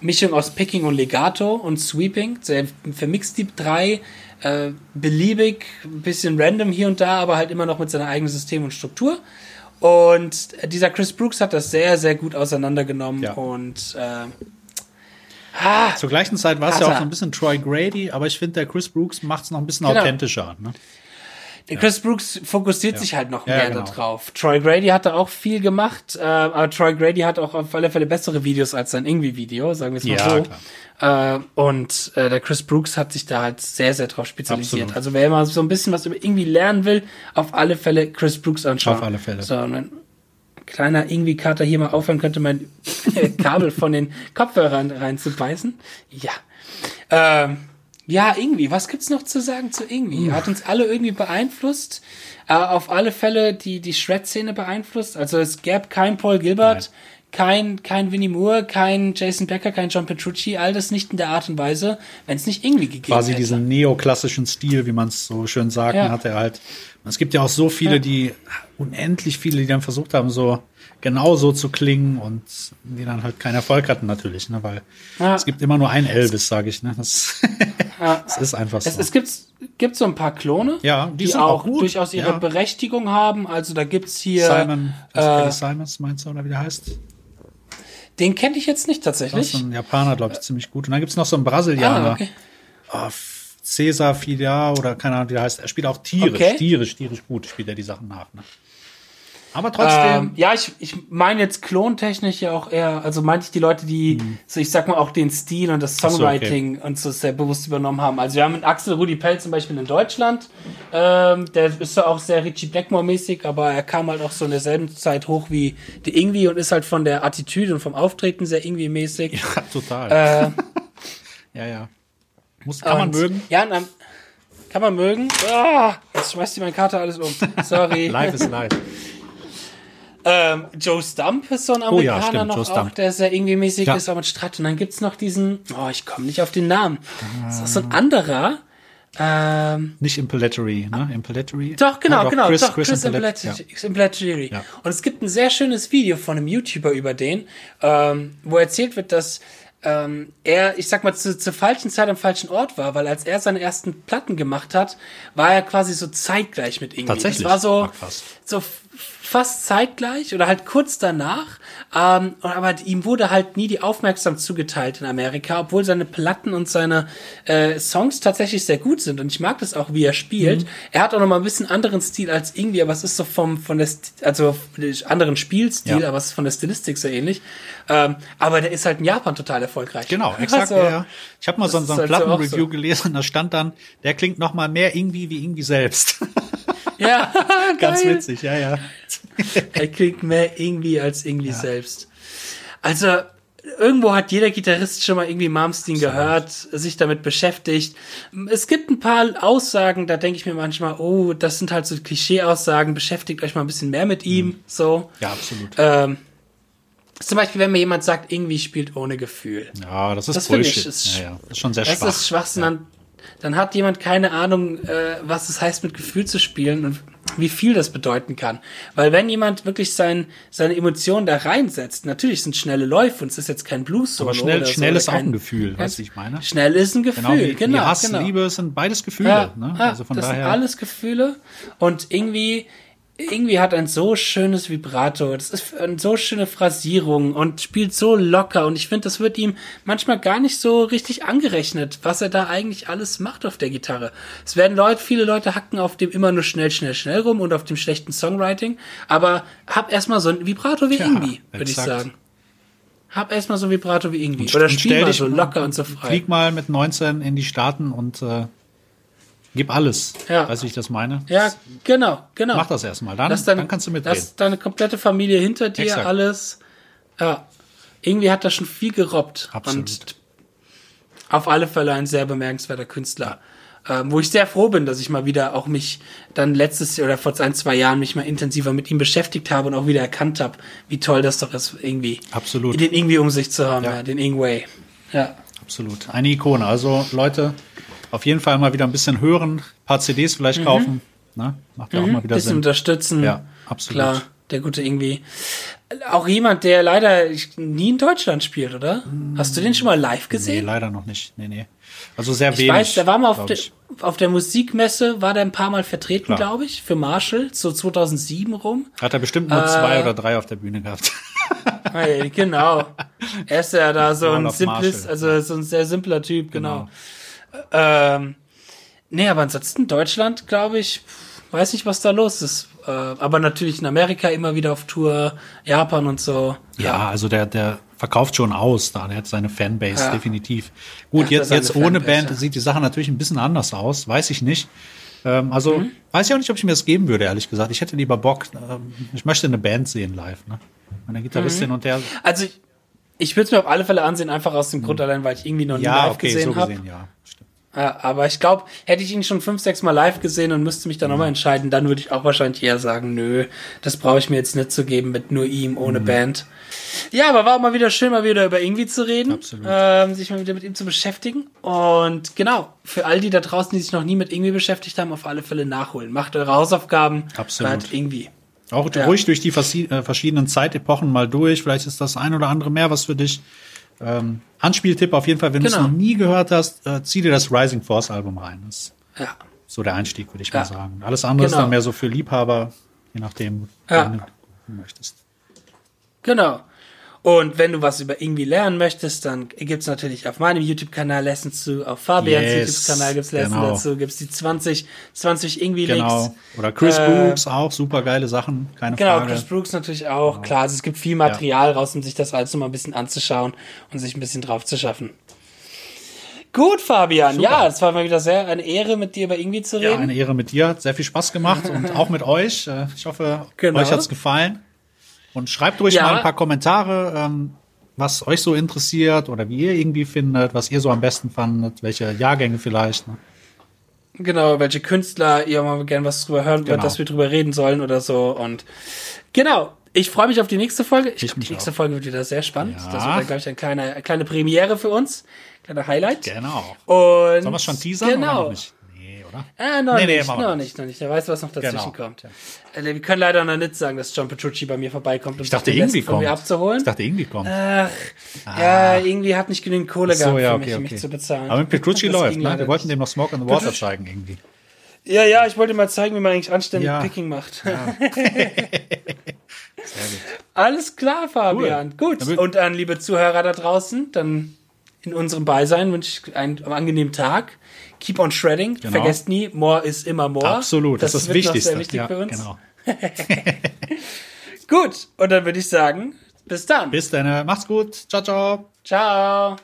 Mischung aus Picking und Legato und Sweeping. Er vermixt die drei äh, beliebig, ein bisschen random hier und da, aber halt immer noch mit seinem eigenen System und Struktur. Und dieser Chris Brooks hat das sehr, sehr gut auseinandergenommen Ja. und äh, ah, Zur gleichen Zeit war es ja Hat auch so ein bisschen Troy Grady, aber ich finde, der Chris Brooks macht es noch ein bisschen Genau. authentischer. Ne? Der Chris Brooks fokussiert sich halt noch Ja, mehr genau. darauf. Troy Grady hatte auch viel gemacht, äh, aber Troy Grady hat auch auf alle Fälle bessere Videos als sein Irgendwie-Video, sagen wir es mal Ja, so. Äh, und äh, der Chris Brooks hat sich da halt sehr, sehr drauf spezialisiert. Absolut. Also wer mal so ein bisschen was über irgendwie lernen will, auf alle Fälle Chris Brooks anschauen. Auf alle Fälle. So, kleiner Irgendwie-Kater hier mal aufhören könnte, mein Kabel von den Kopfhörern reinzubeißen. Ja. Ähm, ja, irgendwie. Was gibt's noch zu sagen zu irgendwie? Hat uns alle irgendwie beeinflusst. Äh, auf alle Fälle die, die Shred-Szene beeinflusst. Also es gäbe kein Paul Gilbert, kein, kein Winnie Moore, kein Jason Becker, kein John Petrucci. All das nicht in der Art und Weise, wenn es nicht irgendwie gegeben Quasi hätte. diesen neoklassischen Stil, wie man es so schön sagt, Ja. hat er halt. Es gibt ja auch so viele, Ja. die, unendlich viele, die dann versucht haben, so genau so zu klingen und die dann halt keinen Erfolg hatten natürlich, ne? weil Ja. es gibt immer nur einen Elvis, sage ich. Ne? Das, das ist einfach so. Es, es gibt, gibt so ein paar Klone, Ja, die die, auch, auch durchaus ihre. Berechtigung haben. Also da gibt's hier, Simon, äh, Simons meinst du, oder wie der heißt? Den kenne ich jetzt nicht Das ist tatsächlich. ein Japaner, glaube ich, ziemlich gut. Und dann gibt's noch so einen Brasilianer. Ah, okay. oh, Cesar Fidel oder keine Ahnung, wie der heißt. Er spielt auch tierisch, Okay. tierisch, tierisch gut, spielt er die Sachen nach. Ne? Aber trotzdem, Ähm, ja, ich, ich meine jetzt klontechnisch ja auch eher, also meinte ich die Leute, die, so ich sag mal auch den Stil und das so, okay. Songwriting und so sehr bewusst übernommen haben. Also wir haben einen Axel Rudi Pell zum Beispiel in Deutschland, ähm, der ist ja auch sehr Richie Blackmore-mäßig, aber er kam halt auch so in derselben Zeit hoch wie die Ingwie und ist halt von der Attitüde und vom Auftreten sehr Ingwie-mäßig. ja, total. Äh, ja, ja. Muss, kann man mögen. Ja, und kann man mögen. Ah, jetzt schmeißt die meine Karte alles um. Sorry. Live ist live. Ähm, Joe Stump ist so ein Oh ja, Amerikaner stimmt, noch Joe auch, der sehr irgendwie mäßig Ja. ist, aber mit Stratt. Und dann gibt's noch diesen, oh, ich komme nicht auf den Namen. Das ist so ein anderer. Ähm, Nicht Impelatory, ne? Impelatory. doch, genau, Ja, genau, Chris, doch, Chris, Chris, Impellat- ja. Impellat- Impellateri. Ja. Und es gibt ein sehr schönes Video von einem YouTuber über den, ähm, wo erzählt wird, dass ähm, er, ich sag mal, zu, zur falschen Zeit am falschen Ort war, weil als er seine ersten Platten gemacht hat, war er quasi so zeitgleich mit irgendwie. Tatsächlich? Das war so, Ah, so fast zeitgleich oder halt kurz danach. Ähm, aber ihm wurde halt nie die Aufmerksamkeit zugeteilt in Amerika, obwohl seine Platten und seine äh, Songs tatsächlich sehr gut sind. Und ich mag das auch, wie er spielt. Mhm. Er hat auch noch mal ein bisschen anderen Stil als irgendwie, aber es ist so vom von der St also anderen Spielstil, Ja. aber es ist von der Stilistik sehr ähnlich. Ähm, aber der ist halt in Japan total erfolgreich. Genau, exakt. Also, ja. Ich habe mal so, so ein halt so Plattenreview so. gelesen, da stand dann, der klingt noch mal mehr irgendwie wie irgendwie selbst. Ja, Ganz geil. witzig, ja, ja. Er klingt mehr irgendwie als irgendwie selbst. Also, irgendwo hat jeder Gitarrist schon mal irgendwie Malmsteen gehört, sich damit beschäftigt. Es gibt ein paar Aussagen, da denke ich mir manchmal, oh, das sind halt so Klischee-Aussagen, beschäftigt euch mal ein bisschen mehr mit ihm, so. Ja, absolut. Ähm, zum Beispiel, wenn mir jemand sagt, irgendwie spielt ohne Gefühl. Ja, das ist Das finde ich, Bullshit. ist- ja, ja. Das ist schon sehr Das schwach. ist Schwachsinn. Dann, dann hat jemand keine Ahnung, äh, was es heißt, mit Gefühl zu spielen und wie viel das bedeuten kann. Weil wenn jemand wirklich sein, seine Emotionen da reinsetzt, natürlich sind schnelle Läufe und es ist jetzt kein blues Aber schnell, schnell ist auch ein Gefühl, weißt du, ich meine? Schnell ist ein Gefühl, Genau, wie, genau. wie Hass, genau. Liebe sind beides Gefühle. Ja, ne? Also von das daher. sind alles Gefühle und irgendwie irgendwie hat ein so schönes Vibrato, das ist eine so schöne Phrasierung und spielt so locker und ich finde, das wird ihm manchmal gar nicht so richtig angerechnet, was er da eigentlich alles macht auf der Gitarre. Es werden Leute, viele Leute hacken auf dem immer nur schnell, schnell, schnell rum und auf dem schlechten Songwriting, aber hab erstmal so ein Vibrato wie Ja, irgendwie, würde ich sagen. Hab erstmal so ein Vibrato wie irgendwie. Oder spiel mal so locker und so frei. Flieg mal mit 19 in die Staaten und äh, Gib alles. Ja. Weißt du, wie ich das meine? Ja, genau, genau. Mach das erstmal. Dann, dann kannst du mitreden. Lass deine komplette Familie hinter dir, Exakt. alles. Ja. Irgendwie hat er schon viel gerobbt. Absolut. Und auf alle Fälle ein sehr bemerkenswerter Künstler. Ähm, wo ich sehr froh bin, dass ich mal wieder auch mich dann letztes Jahr oder vor ein, zwei Jahren mich mal intensiver mit ihm beschäftigt habe und auch wieder erkannt habe, wie toll das doch ist, irgendwie. Absolut. Den irgendwie um sich zu haben, Ja. ja, den Ingway. Ja. Absolut. Eine Ikone. Also Leute, auf jeden Fall mal wieder ein bisschen hören, paar CDs vielleicht kaufen. Ne? Macht ja auch mal wieder Mhm. bisschen Sinn. unterstützen. Ja, absolut. Klar, der gute irgendwie. Auch jemand, der leider nie in Deutschland spielt, oder? Hast du den schon mal live Nee, gesehen? leider noch nicht. Nee, nee. Also sehr ich wenig. weiß, der war mal auf, ich. auf der Musikmesse, war der ein paar Mal vertreten, glaube ich, für Marshall, so 2007 rum. Hat er bestimmt nur Äh, zwei oder drei auf der Bühne gehabt. Hey, genau. Er ist ja da so ein simples, Marshall. also so ein sehr simpler Typ, genau. Ähm, nee, aber ansonsten Deutschland, glaube ich, weiß nicht, was da los ist. Äh, aber natürlich in Amerika immer wieder auf Tour, Japan und so. Ja, also der, der verkauft schon aus da. Der hat seine Fanbase, Ja. definitiv. Gut, Ja, jetzt, jetzt ohne Fanbase, Band ja. sieht die Sache natürlich ein bisschen anders aus. Weiß ich nicht. Ähm, also, Mhm. weiß ich auch nicht, ob ich mir das geben würde, ehrlich gesagt. Ich hätte lieber Bock. Ähm, ich möchte eine Band sehen live, ne? Meine Gitarristin Mhm. und der. Also ich, ich würde es mir auf alle Fälle ansehen, einfach aus dem Grund allein, weil ich irgendwie noch nie. Ja, live okay, gesehen so habe. gesehen, ja. Ja, aber ich glaube, hätte ich ihn schon fünf, sechs Mal live gesehen und müsste mich dann Hm. nochmal entscheiden, dann würde ich auch wahrscheinlich eher sagen, nö, das brauche ich mir jetzt nicht zu geben mit nur ihm, ohne Hm. Band. Ja, aber war auch mal wieder schön, mal wieder über irgendwie zu reden, Absolut. ähm, sich mal wieder mit ihm zu beschäftigen. Und genau, für all die da draußen, die sich noch nie mit irgendwie beschäftigt haben, auf alle Fälle nachholen. Macht eure Hausaufgaben, Absolut. irgendwie. Auch Ja. ruhig durch die äh, verschiedenen Zeitepochen mal durch. Vielleicht ist das ein oder andere mehr was für dich. Ähm, Anspieltipp auf jeden Fall, wenn du Genau. es noch nie gehört hast, äh, zieh dir das Rising Force Album rein. Das ist Ja. so der Einstieg, würde ich Ja. mal sagen. Alles andere ist Genau. dann mehr so für Liebhaber, je nachdem, Ja. wie du möchtest. Genau. Und wenn du was über irgendwie lernen möchtest, dann gibt's natürlich auf meinem YouTube-Kanal Lessons zu, auf Fabians Yes, YouTube-Kanal gibt's Lessons genau. dazu, gibt's die 20, 20 irgendwie Genau. Links. Oder Chris Äh, Brooks auch, super geile Sachen, keine Genau, Frage. Chris Brooks natürlich auch. Klar, also es gibt viel Material raus, um sich das alles mal ein bisschen anzuschauen und sich ein bisschen drauf zu schaffen. Gut, Fabian. Super. Ja, es war mal wieder sehr eine Ehre, mit dir über irgendwie zu Ja, reden. eine Ehre mit dir, hat sehr viel Spaß gemacht und auch mit euch. Äh, Ich hoffe, Genau. euch hat's gefallen. Und schreibt ruhig Ja. mal ein paar Kommentare, ähm, was euch so interessiert oder wie ihr irgendwie findet, was ihr so am besten fandet, welche Jahrgänge vielleicht. Ne? Genau, welche Künstler ihr mal gerne was drüber hören wollt, Genau. dass wir drüber reden sollen oder so. Und genau, ich freue mich auf die nächste Folge. Ich, Ich glaube, die nächste auch. Folge wird wieder sehr spannend. Ja. Das wird, dann, glaube ich, eine kleine, eine kleine Premiere für uns. Kleiner Highlight. Genau. Und Sollen wir schon teasern genau. oder noch nicht? Oder? Ah, noch Nee, nicht, noch nicht. noch nicht. Wer weiß, was noch dazwischen Genau. kommt. Äh, Wir können leider noch nicht sagen, dass John Petrucci bei mir vorbeikommt, um Ich dachte, irgendwie Rest von mir kommt. abzuholen. Ich dachte, irgendwie kommt. Ach, ja, irgendwie hat nicht genügend Kohle so, gehabt ja, für okay, mich, um okay. mich zu bezahlen. Aber mit Petrucci Das läuft, ne? Wir wollten dem noch Smoke and the Water Petrucci- zeigen irgendwie. Ja, ja, ich wollte mal zeigen, wie man eigentlich anständig Ja. Picking macht. Sehr gut. Alles klar, Fabian. Gut. Dann wür- Und an liebe Zuhörer da draußen, dann in unserem Beisein wünsche ich einen angenehmen Tag. Keep on shredding. Genau. Vergesst nie, more is immer more. Absolut, das, ist das wird noch Wichtigste. sehr wichtig ja, für uns. Genau. Gut. Und dann würde ich sagen, bis dann. Bis dann. Macht's gut. Ciao, ciao. Ciao.